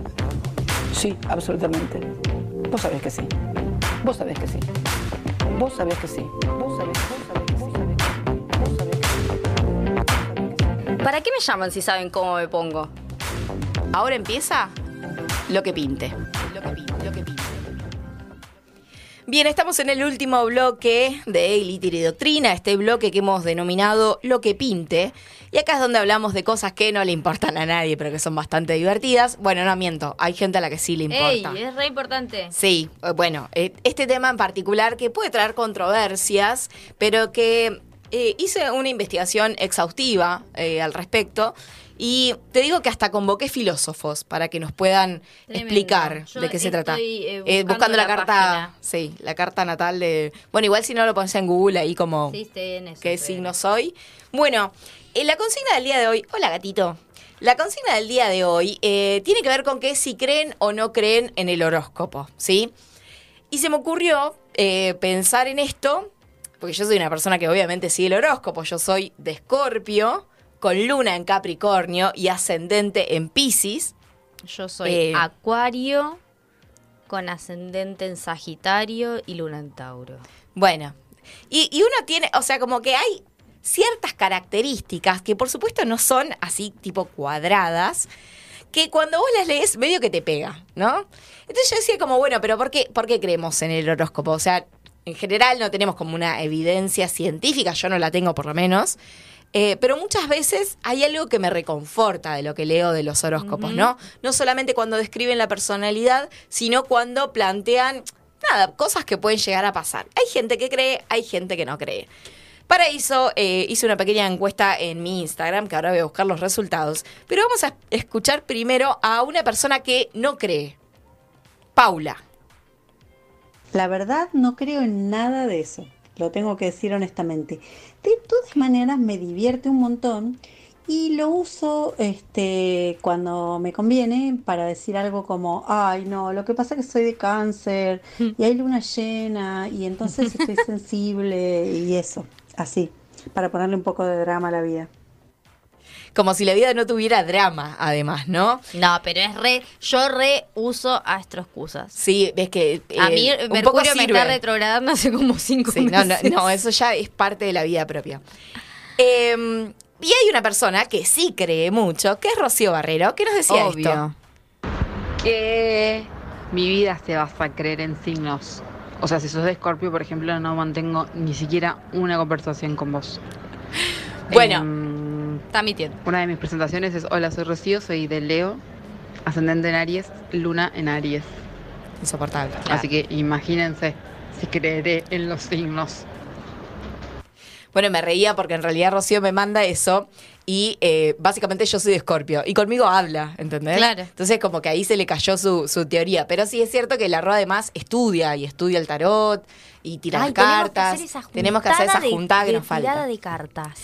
Sí, absolutamente. Vos sabés que sí. Vos sabés que sí. Vos sabés que sí. Vos sabés, vos sabés ¿Para qué me llaman si saben cómo me pongo? Ahora empieza lo que pinte. Lo que pinte, lo que pinte. Bien, estamos en el último bloque de Líder y Doctrina, este bloque que hemos denominado Lo que pinte. Y acá es donde hablamos de cosas que no le importan a nadie, pero que son bastante divertidas. Bueno, no miento, hay gente a la que sí le Ey, importa. es re importante. Sí, eh, bueno, eh, este tema en particular que puede traer controversias, pero que eh, hice una investigación exhaustiva eh, al respecto y te digo que hasta convoqué filósofos para que nos puedan Tremendo. explicar Yo de qué se trata. eh, Eh, buscando la, la carta, página. sí, la carta natal de... Bueno, igual si no lo pones en Google ahí como Sí, estoy en eso, qué signo soy. Bueno, la consigna del día de hoy... Hola, gatito. La consigna del día de hoy tiene que ver con que si creen o no creen en el horóscopo, ¿sí? Y se me ocurrió pensar en esto, porque yo soy una persona que obviamente sigue el horóscopo, yo soy de Escorpio, con luna en Capricornio y ascendente en Pisces. Yo soy Eh, Acuario con ascendente en Sagitario y Luna en Tauro. Bueno, y, y uno tiene, o sea, como que hay ciertas características que por supuesto no son así tipo cuadradas, que cuando vos las lees medio que te pega, ¿no? Entonces yo decía como, bueno, pero ¿por qué, por qué creemos en el horóscopo? O sea, en general no tenemos como una evidencia científica, yo no la tengo por lo menos, eh, pero muchas veces hay algo que me reconforta de lo que leo de los horóscopos. ¿no? No solamente cuando describen la personalidad, sino cuando plantean, nada, cosas que pueden llegar a pasar. Hay gente que cree, hay gente que no cree. Para eso eh, hice una pequeña encuesta en mi Instagram, que ahora voy a buscar los resultados. Pero vamos a escuchar primero a una persona que no cree. Paula. La verdad no creo en nada de eso, lo tengo que decir honestamente. De todas maneras me divierte un montón y lo uso este, cuando me conviene para decir algo como, ay no, lo que pasa es que soy de cáncer y hay luna llena y entonces estoy sensible y eso, así, para ponerle un poco de drama a la vida. Como si la vida no tuviera drama, además, ¿no? No, pero es re. Yo re uso astroscusas. Sí, ves que. A mí eh, un poco Mercurio me está retrogradando hace como cinco Sí, no, no, no, eso ya es parte de la vida propia. Eh, y hay una persona que sí cree mucho, que es Rocío Barrero, que nos decía Obvio. esto. Que mi vida se basa a creer en signos. O sea, si sos de Escorpio, por ejemplo, no mantengo ni siquiera una conversación con vos. Bueno. Está mintiendo. Una de mis presentaciones es Hola, soy Rocío, soy de Leo, ascendente en Aries, luna en Aries. Insoportable. Así que imagínense si creeré en los signos. Bueno, me reía porque en realidad Rocío me manda eso y eh, básicamente yo soy de Escorpio y conmigo habla, ¿entendés? Claro. Entonces como que ahí se le cayó su, su teoría. Pero sí es cierto que la Roa además estudia y estudia el tarot y tira Ay, tenemos que cartas. hacer esa Tenemos que hacer esa de- juntada que de nos falta. de cartas.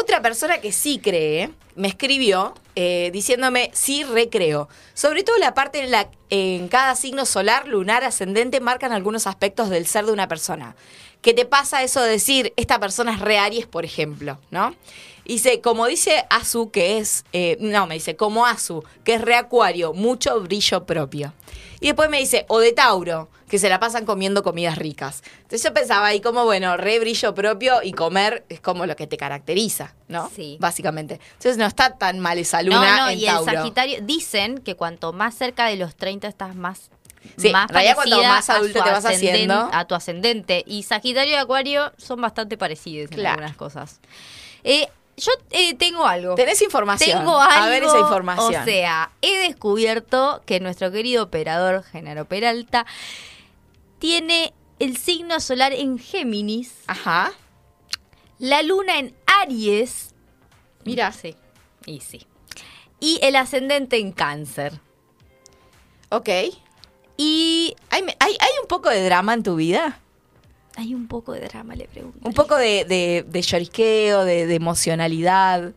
Otra persona que sí cree me escribió eh, diciéndome sí recreo. Sobre todo la parte en la en cada signo solar, lunar, ascendente marcan algunos aspectos del ser de una persona. ¿Qué te pasa eso de decir esta persona es re Aries, por ejemplo, no? Dice, como dice Azu, que es, eh, no, me dice, como Azu, que es re Acuario, mucho brillo propio. Y después me dice, o de Tauro, que se la pasan comiendo comidas ricas. Entonces yo pensaba ahí como, bueno, re brillo propio y comer es como lo que te caracteriza, ¿no? Sí. Básicamente. Entonces no está tan mal esa luna no, no, en y Tauro. el Sagitario dicen que cuanto más cerca de los 30 estás más Sí, más realidad cuanto más adulto te vas haciendo. a tu ascendente y Sagitario y Acuario son bastante parecidos en Claro. algunas cosas. Eh, yo eh, tengo algo. ¿Tenés información? Tengo algo. A ver esa información. O sea, he descubierto que nuestro querido operador Genaro Peralta tiene el signo solar en Géminis. Ajá. La luna en Aries. Mira. Sí. Y sí. Y el ascendente en Cáncer. Ok. Y. ¿Hay, hay, hay un poco de drama en tu vida? Hay un poco de drama, le pregunto. Un poco de, de, de llorisqueo, de, de emocionalidad.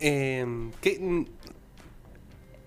Eh, ¿qué? Mm,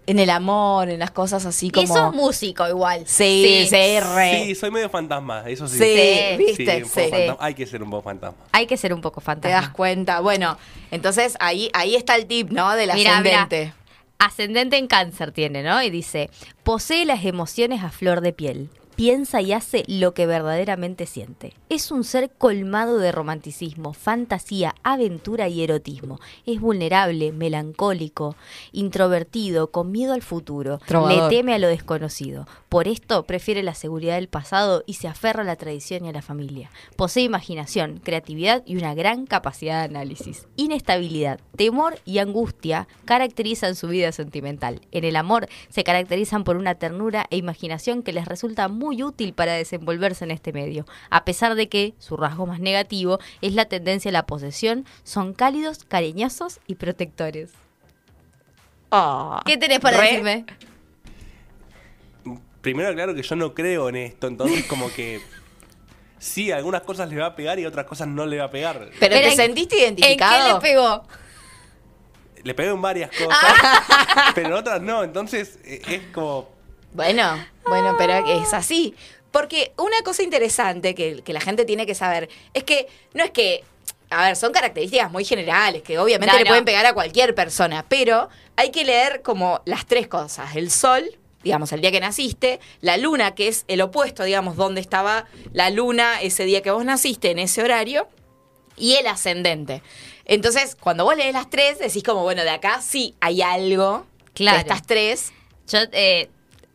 En el amor, en las cosas así Y como. sos músico igual. Sí, sí, re. Sí, soy medio fantasma, eso sí. Sí, viste, sí. Hay que ser un poco fantasma. Hay que ser un poco Te fantasma. das cuenta. Bueno, entonces ahí, ahí está el tip, ¿no? Del Mirá, mirá. ascendente. Ascendente en cáncer tiene, ¿no? Y dice, posee las emociones a flor de piel, piensa y hace lo que verdaderamente siente. Es un ser colmado de romanticismo, fantasía, aventura y erotismo. Es vulnerable, melancólico, introvertido, con miedo al futuro. Trovador. Le teme a lo desconocido. Por esto prefiere la seguridad del pasado y se aferra a la tradición y a la familia. Posee imaginación, creatividad y una gran capacidad de análisis. Inestabilidad, temor y angustia caracterizan su vida sentimental. En el amor se caracterizan por una ternura e imaginación que les resulta muy útil para desenvolverse en este medio. A pesar de que su rasgo más negativo es la tendencia a la posesión, son cálidos, cariñosos y protectores. ¿Qué tenés para Re- decirme? Primero, claro que yo no creo en esto, entonces como que sí, algunas cosas le va a pegar y otras cosas no le va a pegar. ¿Pero, te sentiste identificado? ¿En qué le pegó? Le pegó en varias cosas, pero en otras no, entonces eh, es como... Bueno, bueno, pero es así. Porque una cosa interesante que, que la gente tiene que saber es que no es que, a ver, son características muy generales que obviamente No, le no. pueden pegar a cualquier persona, pero hay que leer como las tres cosas. El sol, digamos, el día que naciste, la luna, que es el opuesto, digamos, donde estaba la luna ese día que vos naciste, en ese horario, y el ascendente. Entonces, cuando vos lees las tres, decís como, bueno, de acá sí hay algo Claro. de estas tres. Yo, eh,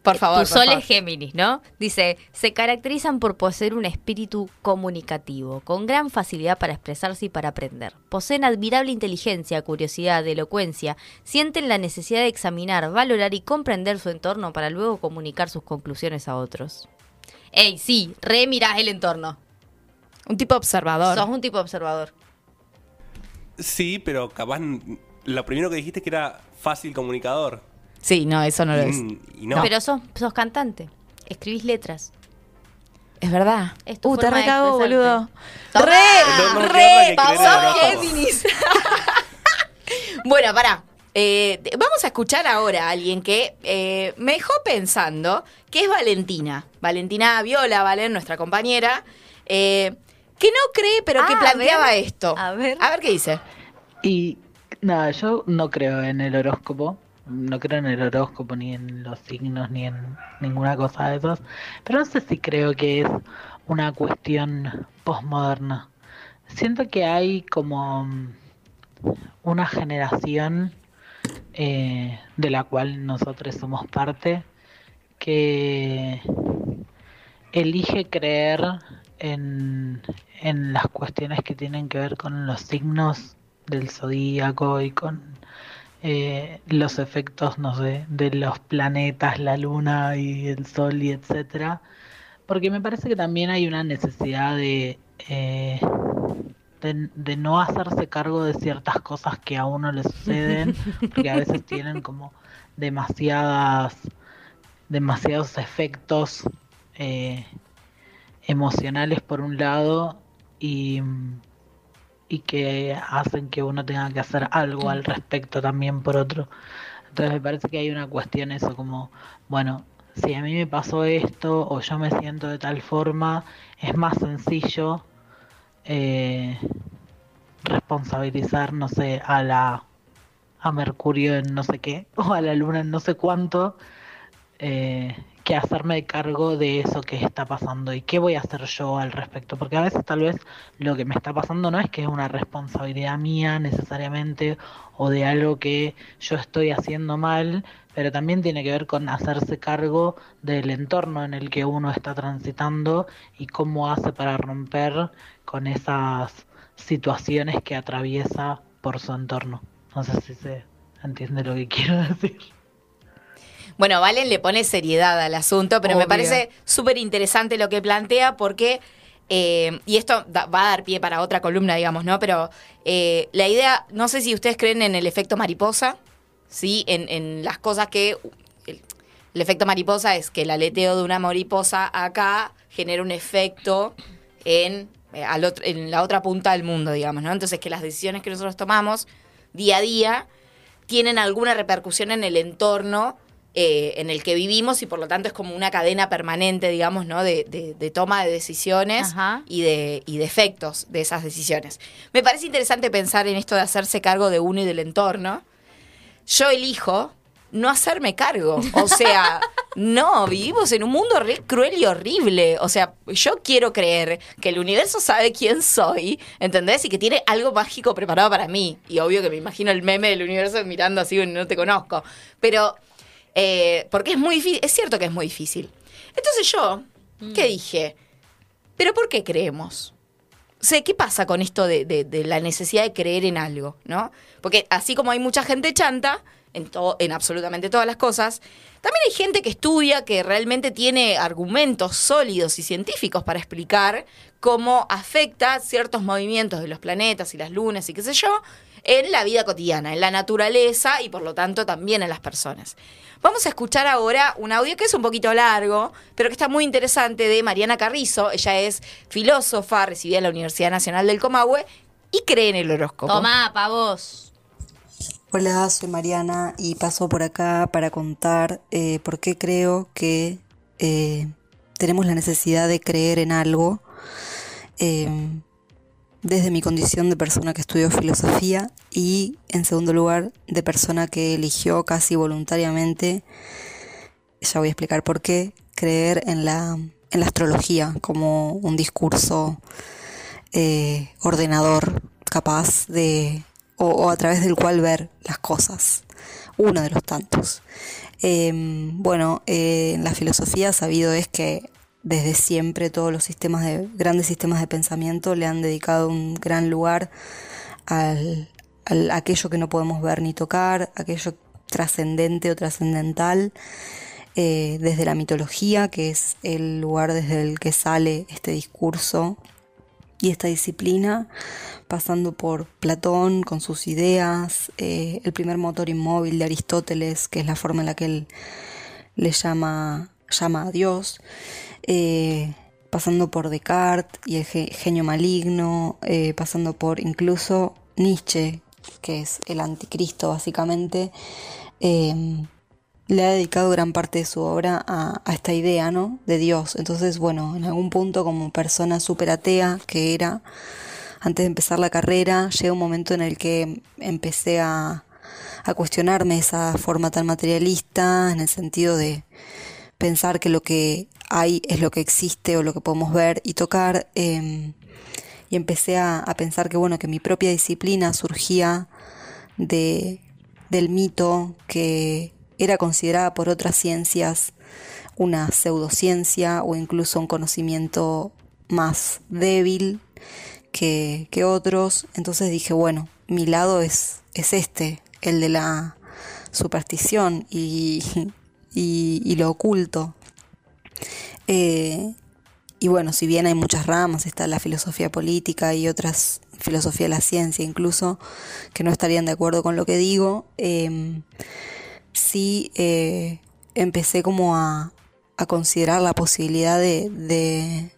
Por favor, Tu por sol favor. es Géminis, ¿no? Dice, se caracterizan por poseer un espíritu comunicativo, con gran facilidad para expresarse y para aprender. Poseen admirable inteligencia, curiosidad, elocuencia, sienten la necesidad de examinar, valorar y comprender su entorno para luego comunicar sus conclusiones a otros. Ey, sí, re mirás el entorno. Un tipo observador. Sos un tipo observador. Sí, pero capaz lo primero que dijiste es que era fácil comunicador. Sí, no, eso no lo es. Y no. Pero sos, sos cantante, escribís letras. Es verdad. Es tu Uh, te recago, boludo. Re, No, no re. Géminis. bueno, pará. Eh, vamos a escuchar ahora a alguien que eh, me dejó pensando, que es Valentina. Valentina Viola, Valen, nuestra compañera, eh, que no cree, pero que Ah, a planteaba ver. esto. A ver. A ver qué dice. Y nada, yo no creo en el horóscopo, no creo en el horóscopo ni en los signos ni en ninguna cosa de esas, pero no sé si creo que es una cuestión postmoderna. Siento que hay como mm, una generación eh, de la cual nosotros somos parte que elige creer en, en las cuestiones que tienen que ver con los signos del zodíaco y con eh, los efectos, no sé, de los planetas, la luna y el sol y etcétera. Porque me parece que también hay una necesidad de, eh, de, de no hacerse cargo de ciertas cosas que a uno le suceden, porque a veces tienen como demasiadas, demasiados efectos eh, emocionales por un lado y, y que hacen que uno tenga que hacer algo al respecto también por otro. Entonces me parece que hay una cuestión eso como, bueno, si a mí me pasó esto o yo me siento de tal forma, es más sencillo eh, responsabilizar, no sé, a la a Mercurio en no sé qué o a la Luna en no sé cuánto eh, que hacerme cargo de eso que está pasando y qué voy a hacer yo al respecto porque a veces tal vez lo que me está pasando no es que es una responsabilidad mía necesariamente o de algo que yo estoy haciendo mal pero también tiene que ver con hacerse cargo del entorno en el que uno está transitando y cómo hace para romper con esas situaciones que atraviesa por su entorno. No sé si se entiende lo que quiero decir. Bueno, Valen le pone seriedad al asunto, pero me parece súper interesante lo que plantea porque, eh, y esto da- va a dar pie para otra columna, digamos, ¿no? Pero eh, la idea, no sé si ustedes creen en el efecto mariposa, ¿sí? En, en las cosas que... El, el efecto mariposa es que el aleteo de una mariposa acá genera un efecto en, eh, al otro- en la otra punta del mundo, digamos, ¿no? Entonces que las decisiones que nosotros tomamos día a día tienen alguna repercusión en el entorno eh, en el que vivimos y por lo tanto es como una cadena permanente, digamos, ¿no? De, de- de toma de decisiones Ajá. y de, y de efectos de esas decisiones. Me parece interesante pensar en esto de hacerse cargo de uno y del entorno. Yo elijo no hacerme cargo. O sea, No, vivimos en un mundo re cruel y horrible. O sea, yo quiero creer que el universo sabe quién soy, ¿entendés? Y que tiene algo mágico preparado para mí. Y obvio que me imagino el meme del universo mirando así, no te conozco. Pero, eh, porque es muy difícil, es cierto que es muy difícil. Entonces yo, ¿qué dije? ¿Pero por qué creemos? O sea, ¿qué pasa con esto de, de- de la necesidad de creer en algo, no? Porque así como hay mucha gente chanta, en, to- en absolutamente todas las cosas, también hay gente que estudia, que realmente tiene argumentos sólidos y científicos para explicar cómo afecta ciertos movimientos de los planetas y las lunas y qué sé yo en la vida cotidiana, en la naturaleza y por lo tanto también en las personas. Vamos a escuchar ahora un audio que es un poquito largo, pero que está muy interesante de Mariana Carrizo. Ella es filósofa, recibida en la Universidad Nacional del Comahue y cree en el horóscopo. Tomá, pa' vos. Hola, soy Mariana y paso por acá para contar eh, por qué creo que eh, tenemos la necesidad de creer en algo eh, desde mi condición de persona que estudió filosofía y en segundo lugar de persona que eligió casi voluntariamente, ya voy a explicar por qué, creer en la, en la astrología como un discurso eh, ordenador capaz de o, a través del cual ver las cosas. Uno de los tantos. Eh, bueno eh, en la filosofía sabido es que desde siempre todos los sistemas de grandes sistemas de pensamiento le han dedicado un gran lugar al, aquello que no podemos ver ni tocar aquello trascendente o trascendental eh, desde la mitología que es el lugar desde el que sale este discurso y esta disciplina, pasando por Platón con sus ideas, eh, el primer motor inmóvil de Aristóteles, que es la forma en la que él le llama, llama a Dios, eh, pasando por Descartes y el ge- genio maligno, eh, pasando por incluso Nietzsche, que es el anticristo básicamente, eh, le ha dedicado gran parte de su obra a, esta idea, ¿no? De Dios. Entonces, bueno, en algún punto como persona súper atea que era, antes de empezar la carrera, llega un momento en el que empecé a cuestionarme esa forma tan materialista, en el sentido de pensar que lo que hay es lo que existe o lo que podemos ver y tocar. eh, y empecé a, pensar que, bueno, que mi propia disciplina surgía de, del mito que era considerada por otras ciencias una pseudociencia o incluso un conocimiento más débil que, que otros. Entonces dije, bueno, mi lado es, es este, el de la superstición y, y lo oculto. Eh, y bueno, si bien hay muchas ramas, está la filosofía política y otras, filosofía de la ciencia incluso, que no estarían de acuerdo con lo que digo, eh, sí eh, empecé como a, a considerar la posibilidad de, de,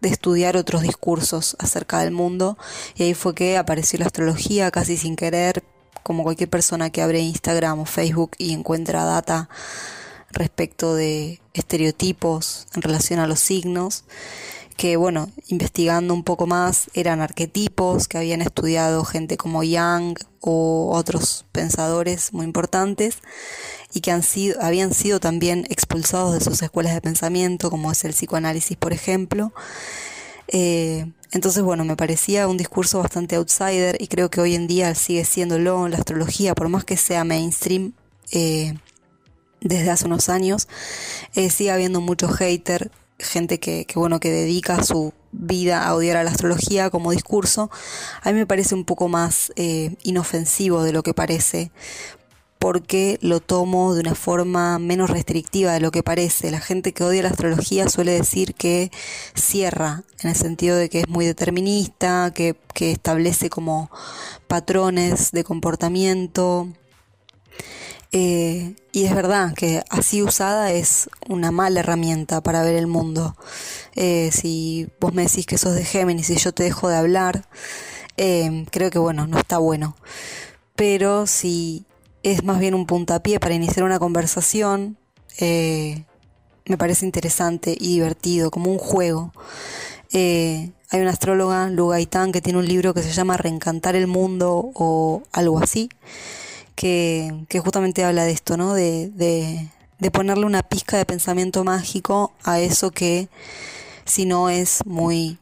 de estudiar otros discursos acerca del mundo. Y ahí fue que apareció la astrología casi sin querer, como cualquier persona que abre Instagram o Facebook y encuentra data respecto de estereotipos en relación a los signos, que bueno, investigando un poco más eran arquetipos que habían estudiado gente como Young o otros pensadores muy importantes y que han sido, habían sido también expulsados de sus escuelas de pensamiento, como es el psicoanálisis, por ejemplo. Eh, entonces, bueno, me parecía un discurso bastante outsider y creo que hoy en día sigue siéndolo la astrología, por más que sea mainstream. eh, desde hace unos años, eh, sigue habiendo mucho hater, gente que, que, bueno, que dedica su vida a odiar a la astrología como discurso. A mí me parece un poco más eh, inofensivo de lo que parece, porque lo tomo de una forma menos restrictiva de lo que parece. La gente que odia la astrología suele decir que cierra, en el sentido de que es muy determinista, que, que establece como patrones de comportamiento, eh, y es verdad que así usada es una mala herramienta para ver el mundo. Eh, si vos me decís que sos de Géminis y yo te dejo de hablar, eh, creo que bueno, no está bueno. Pero si es más bien un puntapié para iniciar una conversación, eh, me parece interesante y divertido, como un juego. Eh, hay una astróloga, Lu Gaitán, que tiene un libro que se llama Reencantar el Mundo o algo así que, justamente habla de esto, ¿no? De, de, de ponerle una pizca de pensamiento mágico a eso que si no es muy,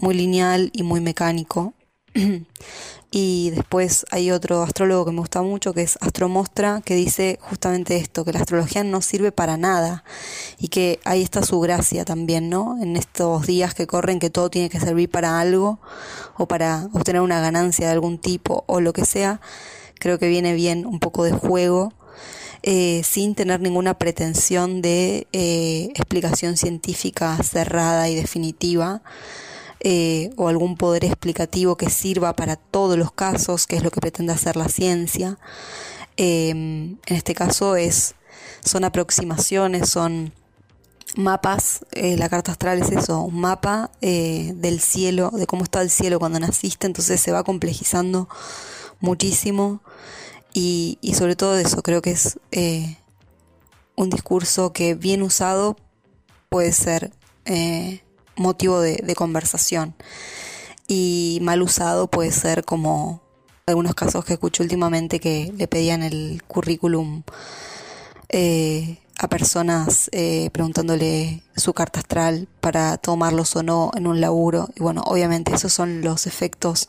muy lineal y muy mecánico. y después hay otro astrólogo que me gusta mucho, que es Astromostra, que dice justamente esto, que la astrología no sirve para nada y que ahí está su gracia también, ¿no? En estos días que corren que todo tiene que servir para algo o para obtener una ganancia de algún tipo o lo que sea, creo que viene bien un poco de juego. eh, sin tener ninguna pretensión de eh, explicación científica cerrada y definitiva, eh, o algún poder explicativo que sirva para todos los casos, que es lo que pretende hacer la ciencia. Eh, en este caso es, son aproximaciones, son mapas, la carta astral es eso, un mapa del cielo, de cómo está el cielo cuando naciste, entonces se va complejizando muchísimo y, y sobre todo eso, creo que es eh, un discurso que bien usado puede ser eh, motivo de, conversación y mal usado puede ser como algunos casos que escucho últimamente que le pedían el currículum eh, a personas eh, preguntándole su carta astral para tomarlos o no en un laburo. Y bueno, obviamente esos son los efectos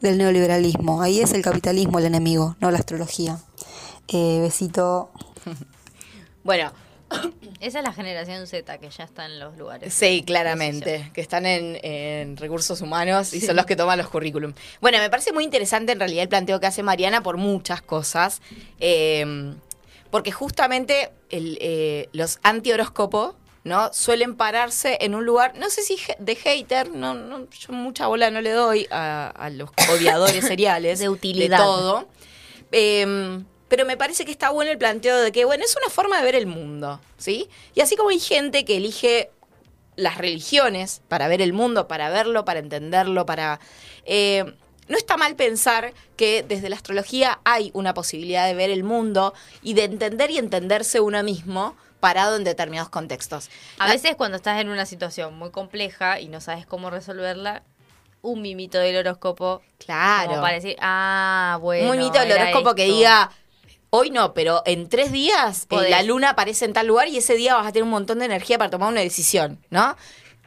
del neoliberalismo. Ahí es el capitalismo el enemigo, no la astrología. Eh, besito. Bueno, Esa es la generación Z que ya está en los lugares. Sí, claramente, que están en, en recursos humanos y son los que toman los currículum. Bueno, me parece muy interesante en realidad el planteo que hace Mariana por muchas cosas, eh, porque justamente el, eh, los antihoróscopos ¿no? suelen pararse en un lugar, no sé si de hater, no, no, yo mucha bola no le doy a, a los odiadores seriales De utilidad. de todo. Eh, pero me parece que está bueno el planteo de que, bueno, es una forma de ver el mundo, ¿sí? Y así como hay gente que elige las religiones para ver el mundo, para verlo, para entenderlo, para... eh, no está mal pensar que desde la astrología hay una posibilidad de ver el mundo y de entender y entenderse uno mismo parado en determinados contextos. A veces cuando estás en una situación muy compleja y no sabes cómo resolverla, un mimito del horóscopo. Claro. Como para decir, ah, bueno. Muy mito el era horóscopo que diga, hoy no, pero en tres días eh, la luna aparece en tal lugar y ese día vas a tener un montón de energía para tomar una decisión, ¿no?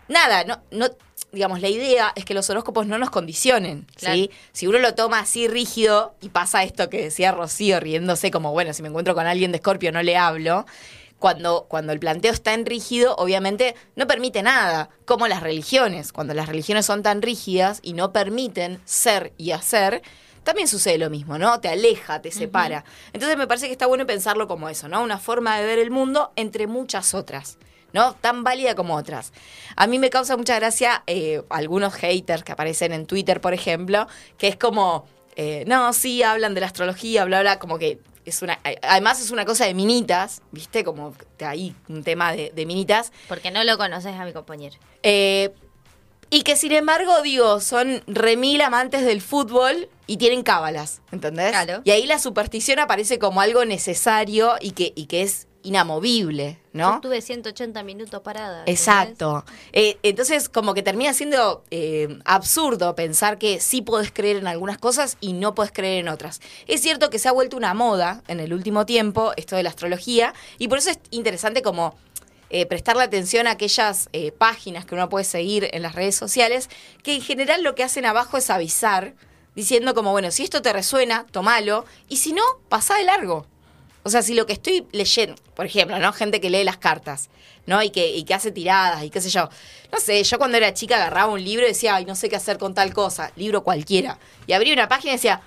Nada, no, no, digamos, la idea es que los horóscopos no nos condicionen, ¿sí? Si uno lo toma así rígido y pasa esto que decía Rocío riéndose como, bueno, si me encuentro con alguien de Escorpio no le hablo, cuando, cuando el planteo está en rígido, obviamente no permite nada, como las religiones. Cuando las religiones son tan rígidas y no permiten ser y hacer, también sucede lo mismo, ¿no? Te aleja, te separa. Entonces me parece que está bueno pensarlo como eso, ¿no? Una forma de ver el mundo entre muchas otras. ¿no? Tan válida como otras. A mí me causa mucha gracia eh, algunos haters que aparecen en Twitter, por ejemplo, que es como, eh, no, sí, hablan de la astrología, bla, bla, como que es una, además es una cosa de minitas, ¿viste? Como ahí un tema de, de minitas. Porque no lo conoces a mi compañero. Eh, y que sin embargo, digo, son remil amantes del fútbol y tienen cábalas, ¿entendés? Claro. Y ahí la superstición aparece como algo necesario y que, y que es inamovible, Yo ¿no? estuve 180 minutos parada. Exacto. Eh, entonces, como que termina siendo eh, absurdo pensar que sí podés creer en algunas cosas y no podés creer en otras. Es cierto que se ha vuelto una moda en el último tiempo esto de la astrología y por eso es interesante como eh, prestarle atención a aquellas eh, páginas que uno puede seguir en las redes sociales que en general lo que hacen abajo es avisar diciendo como, bueno, si esto te resuena, tomalo y si no, pasá de largo. O sea, si lo que estoy leyendo, por ejemplo, ¿no? Gente que lee las cartas, ¿no? Y que, y que hace tiradas y qué sé yo. No sé, yo cuando era chica agarraba un libro y decía, ay, no sé qué hacer con tal cosa, libro cualquiera. Y abría una página y decía,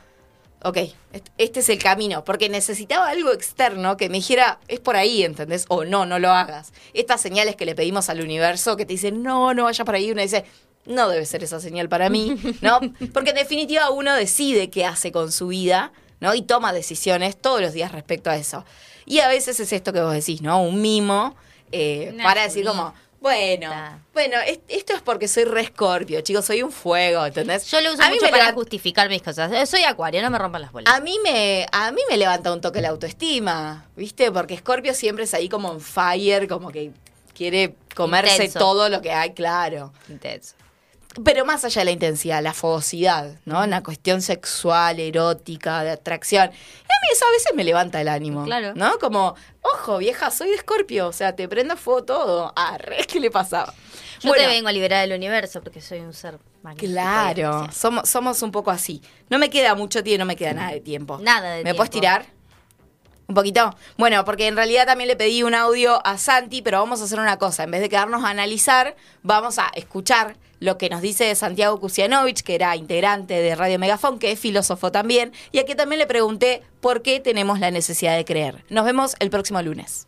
ok, est- este es el camino. Porque necesitaba algo externo que me dijera, es por ahí, ¿entendés? O no, no lo hagas. Estas señales que le pedimos al universo que te dicen, no, no vayas por ahí. Uno dice, no debe ser esa señal para mí, ¿no? Porque en definitiva uno decide qué hace con su vida, ¿no? Y toma decisiones todos los días respecto a eso. Y a veces es esto que vos decís, ¿no? Un mimo eh, para decir como, bueno, bueno, es- esto es porque soy re escorpio, chicos, soy un fuego, ¿entendés? Yo lo uso A mí mucho me para justificar mis cosas. Eh, Soy acuario, no me rompan las bolas. a mí me, a mí me levanta un toque la autoestima, ¿viste? Porque Scorpio siempre es ahí como en fire, como que quiere comerse Intenso. todo lo que hay, claro. Intenso. Pero más allá de la intensidad, la fogosidad, ¿no? Una cuestión sexual, erótica, de atracción. Y a eso a veces me levanta el ánimo. Claro. ¿No? Como, ojo, vieja, soy de Escorpio. O sea, te prende fuego todo. Ah, ¿qué le pasaba? Yo te vengo a liberar del universo porque soy un ser magnífico. Claro, somos, somos un poco así. No me queda mucho tiempo, no me queda nada de tiempo. Nada de ¿Me tiempo. puedes tirar? ¿Un poquito? Bueno, porque en realidad también le pedí un audio a Santi, pero vamos a hacer una cosa. En vez de quedarnos a analizar, vamos a escuchar lo que nos dice Santiago Kusianovich, que era integrante de Radio Megafón, que es filósofo también, y a que también le pregunté por qué tenemos la necesidad de creer. Nos vemos el próximo lunes.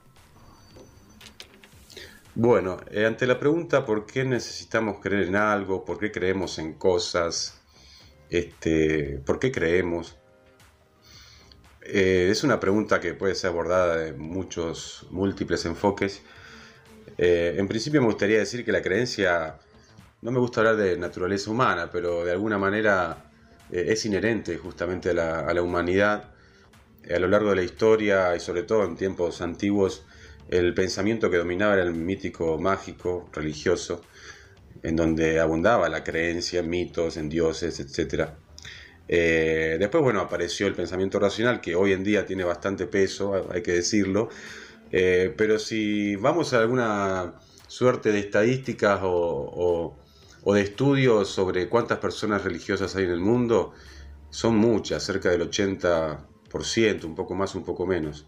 Bueno, eh, ante la pregunta por qué necesitamos creer en algo, por qué creemos en cosas, este, por qué creemos, eh, es una pregunta que puede ser abordada de muchos múltiples enfoques. Eh, en principio me gustaría decir que la creencia, no me gusta hablar de naturaleza humana, pero de alguna manera eh, es inherente justamente a la, humanidad. Eh, a lo largo de la historia y sobre todo en tiempos antiguos, el pensamiento que dominaba era el mítico, mágico, religioso, en donde abundaba la creencia en mitos, en dioses, etc. Eh, después, bueno, apareció el pensamiento racional, que hoy en día tiene bastante peso, hay que decirlo, pero si vamos a alguna suerte de estadísticas o- o de estudios sobre cuántas personas religiosas hay en el mundo, son muchas, cerca del 80%, un poco más, un poco menos.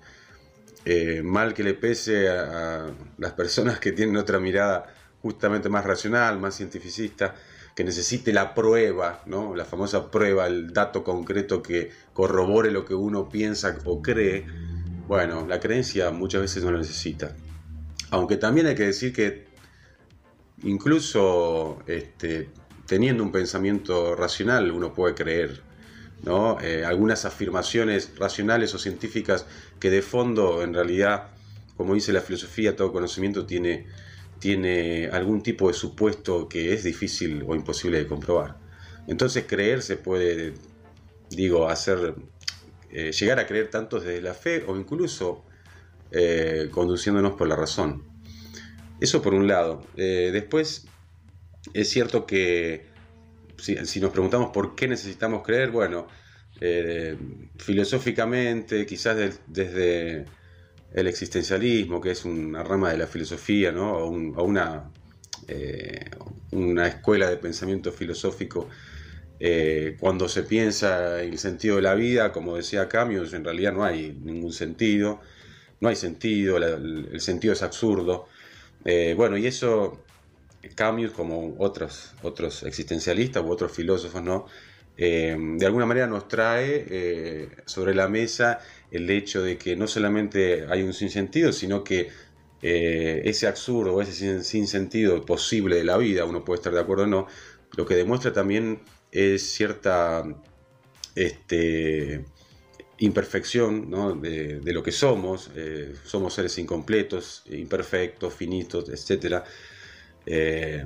Eh, mal que le pese a, a las personas que tienen otra mirada justamente más racional, más cientificista, que necesite la prueba, ¿no? la famosa prueba, el dato concreto que corrobore lo que uno piensa o cree, bueno, la creencia muchas veces no lo necesita. Aunque también hay que decir que incluso este, teniendo un pensamiento racional uno puede creer. ¿no? Eh, algunas afirmaciones racionales o científicas que de fondo en realidad, como dice la filosofía, todo conocimiento tiene, tiene algún tipo de supuesto que es difícil o imposible de comprobar. Entonces creer se puede, digo, hacer, eh, llegar a creer tanto desde la fe o incluso eh, conduciéndonos por la razón. Eso por un lado. Eh, después, es cierto que si, nos preguntamos por qué necesitamos creer, bueno, eh, filosóficamente, quizás desde el existencialismo, que es una rama de la filosofía, ¿no? o, un- o una, eh, una escuela de pensamiento filosófico, cuando se piensa en el sentido de la vida, como decía Camus, en realidad no hay ningún sentido, no hay sentido, el sentido es absurdo. Eh, bueno, y eso Camus, como otros, otros existencialistas u otros filósofos, ¿no? Eh, de alguna manera nos trae eh, sobre la mesa el hecho de que no solamente hay un sinsentido, sino que ese absurdo o ese sin- sinsentido posible de la vida, uno puede estar de acuerdo o no, lo que demuestra también es cierta este, imperfección ¿no? de, de lo que somos. eh, somos seres incompletos, imperfectos, finitos, etc. Eh,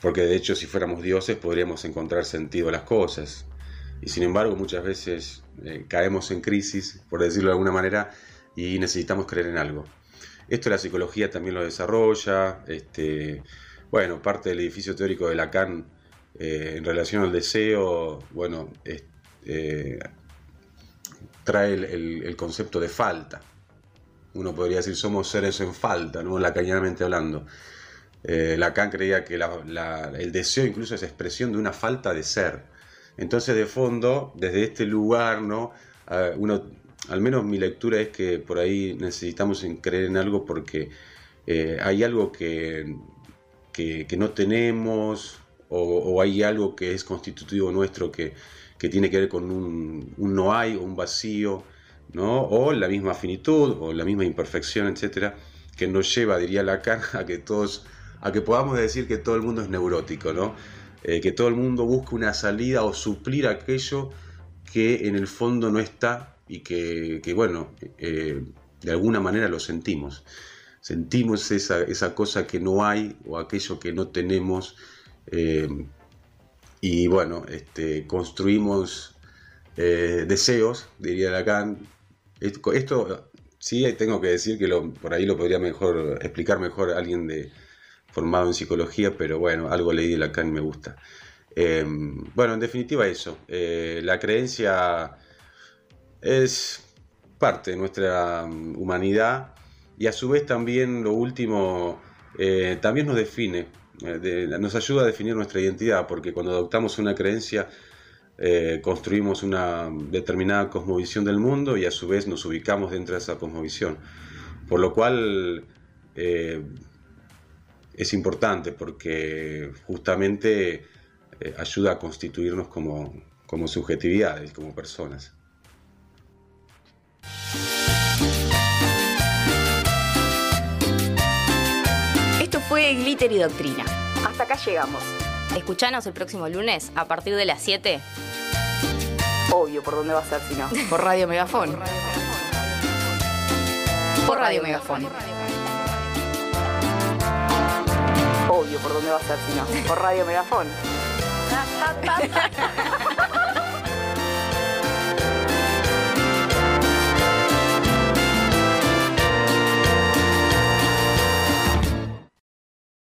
porque de hecho si fuéramos dioses podríamos encontrar sentido a las cosas. Y sin embargo muchas veces eh, caemos en crisis, por decirlo de alguna manera, y necesitamos creer en algo. Esto la psicología también lo desarrolla. Este, bueno, parte del edificio teórico de Lacan en relación al deseo, bueno, trae el, el- concepto de falta. Uno podría decir somos seres en falta, ¿no? lacanianamente hablando. Eh, Lacan creía que el deseo incluso es expresión de una falta de ser. Entonces, de fondo, desde este lugar, ¿no? Ah, uno, al menos mi lectura es que por ahí necesitamos creer en algo porque eh, hay algo que, que, que no tenemos o, o hay algo que es constitutivo nuestro que, que tiene que ver con un, no hay o un vacío, ¿no? o la misma finitud o la misma imperfección, etcétera, que nos lleva, diría Lacan, a que todos, a que podamos decir que todo el mundo es neurótico, ¿no? Eh, que todo el mundo busca una salida o suplir aquello que en el fondo no está y que, que, bueno, eh, de alguna manera lo sentimos. Sentimos esa, esa cosa que no hay o aquello que no tenemos. eh, y bueno, este, construimos eh, deseos, diría Lacan. Esto, esto sí tengo que decir que lo- por ahí lo podría mejor explicar mejor alguien de, formado en psicología, pero bueno, algo leí de Lacan y me gusta. Eh, bueno, en definitiva eso. Eh, la creencia es parte de nuestra mm, humanidad y a su vez también lo último también nos define, de- nos ayuda a definir nuestra identidad, porque cuando adoptamos una creencia eh, construimos una determinada cosmovisión del mundo y a su vez nos ubicamos dentro de esa cosmovisión. Por lo cual eh, es importante porque justamente eh, ayuda a constituirnos como, como subjetividades, como personas. Glitter y Doctrina. Hasta acá llegamos. Escuchanos el próximo lunes a partir de las 7. Obvio, ¿por dónde va a ser si no? Por Radio Megafón. Por Radio Megafón. Obvio, ¿por dónde va a ser si no? Por Radio Megafón.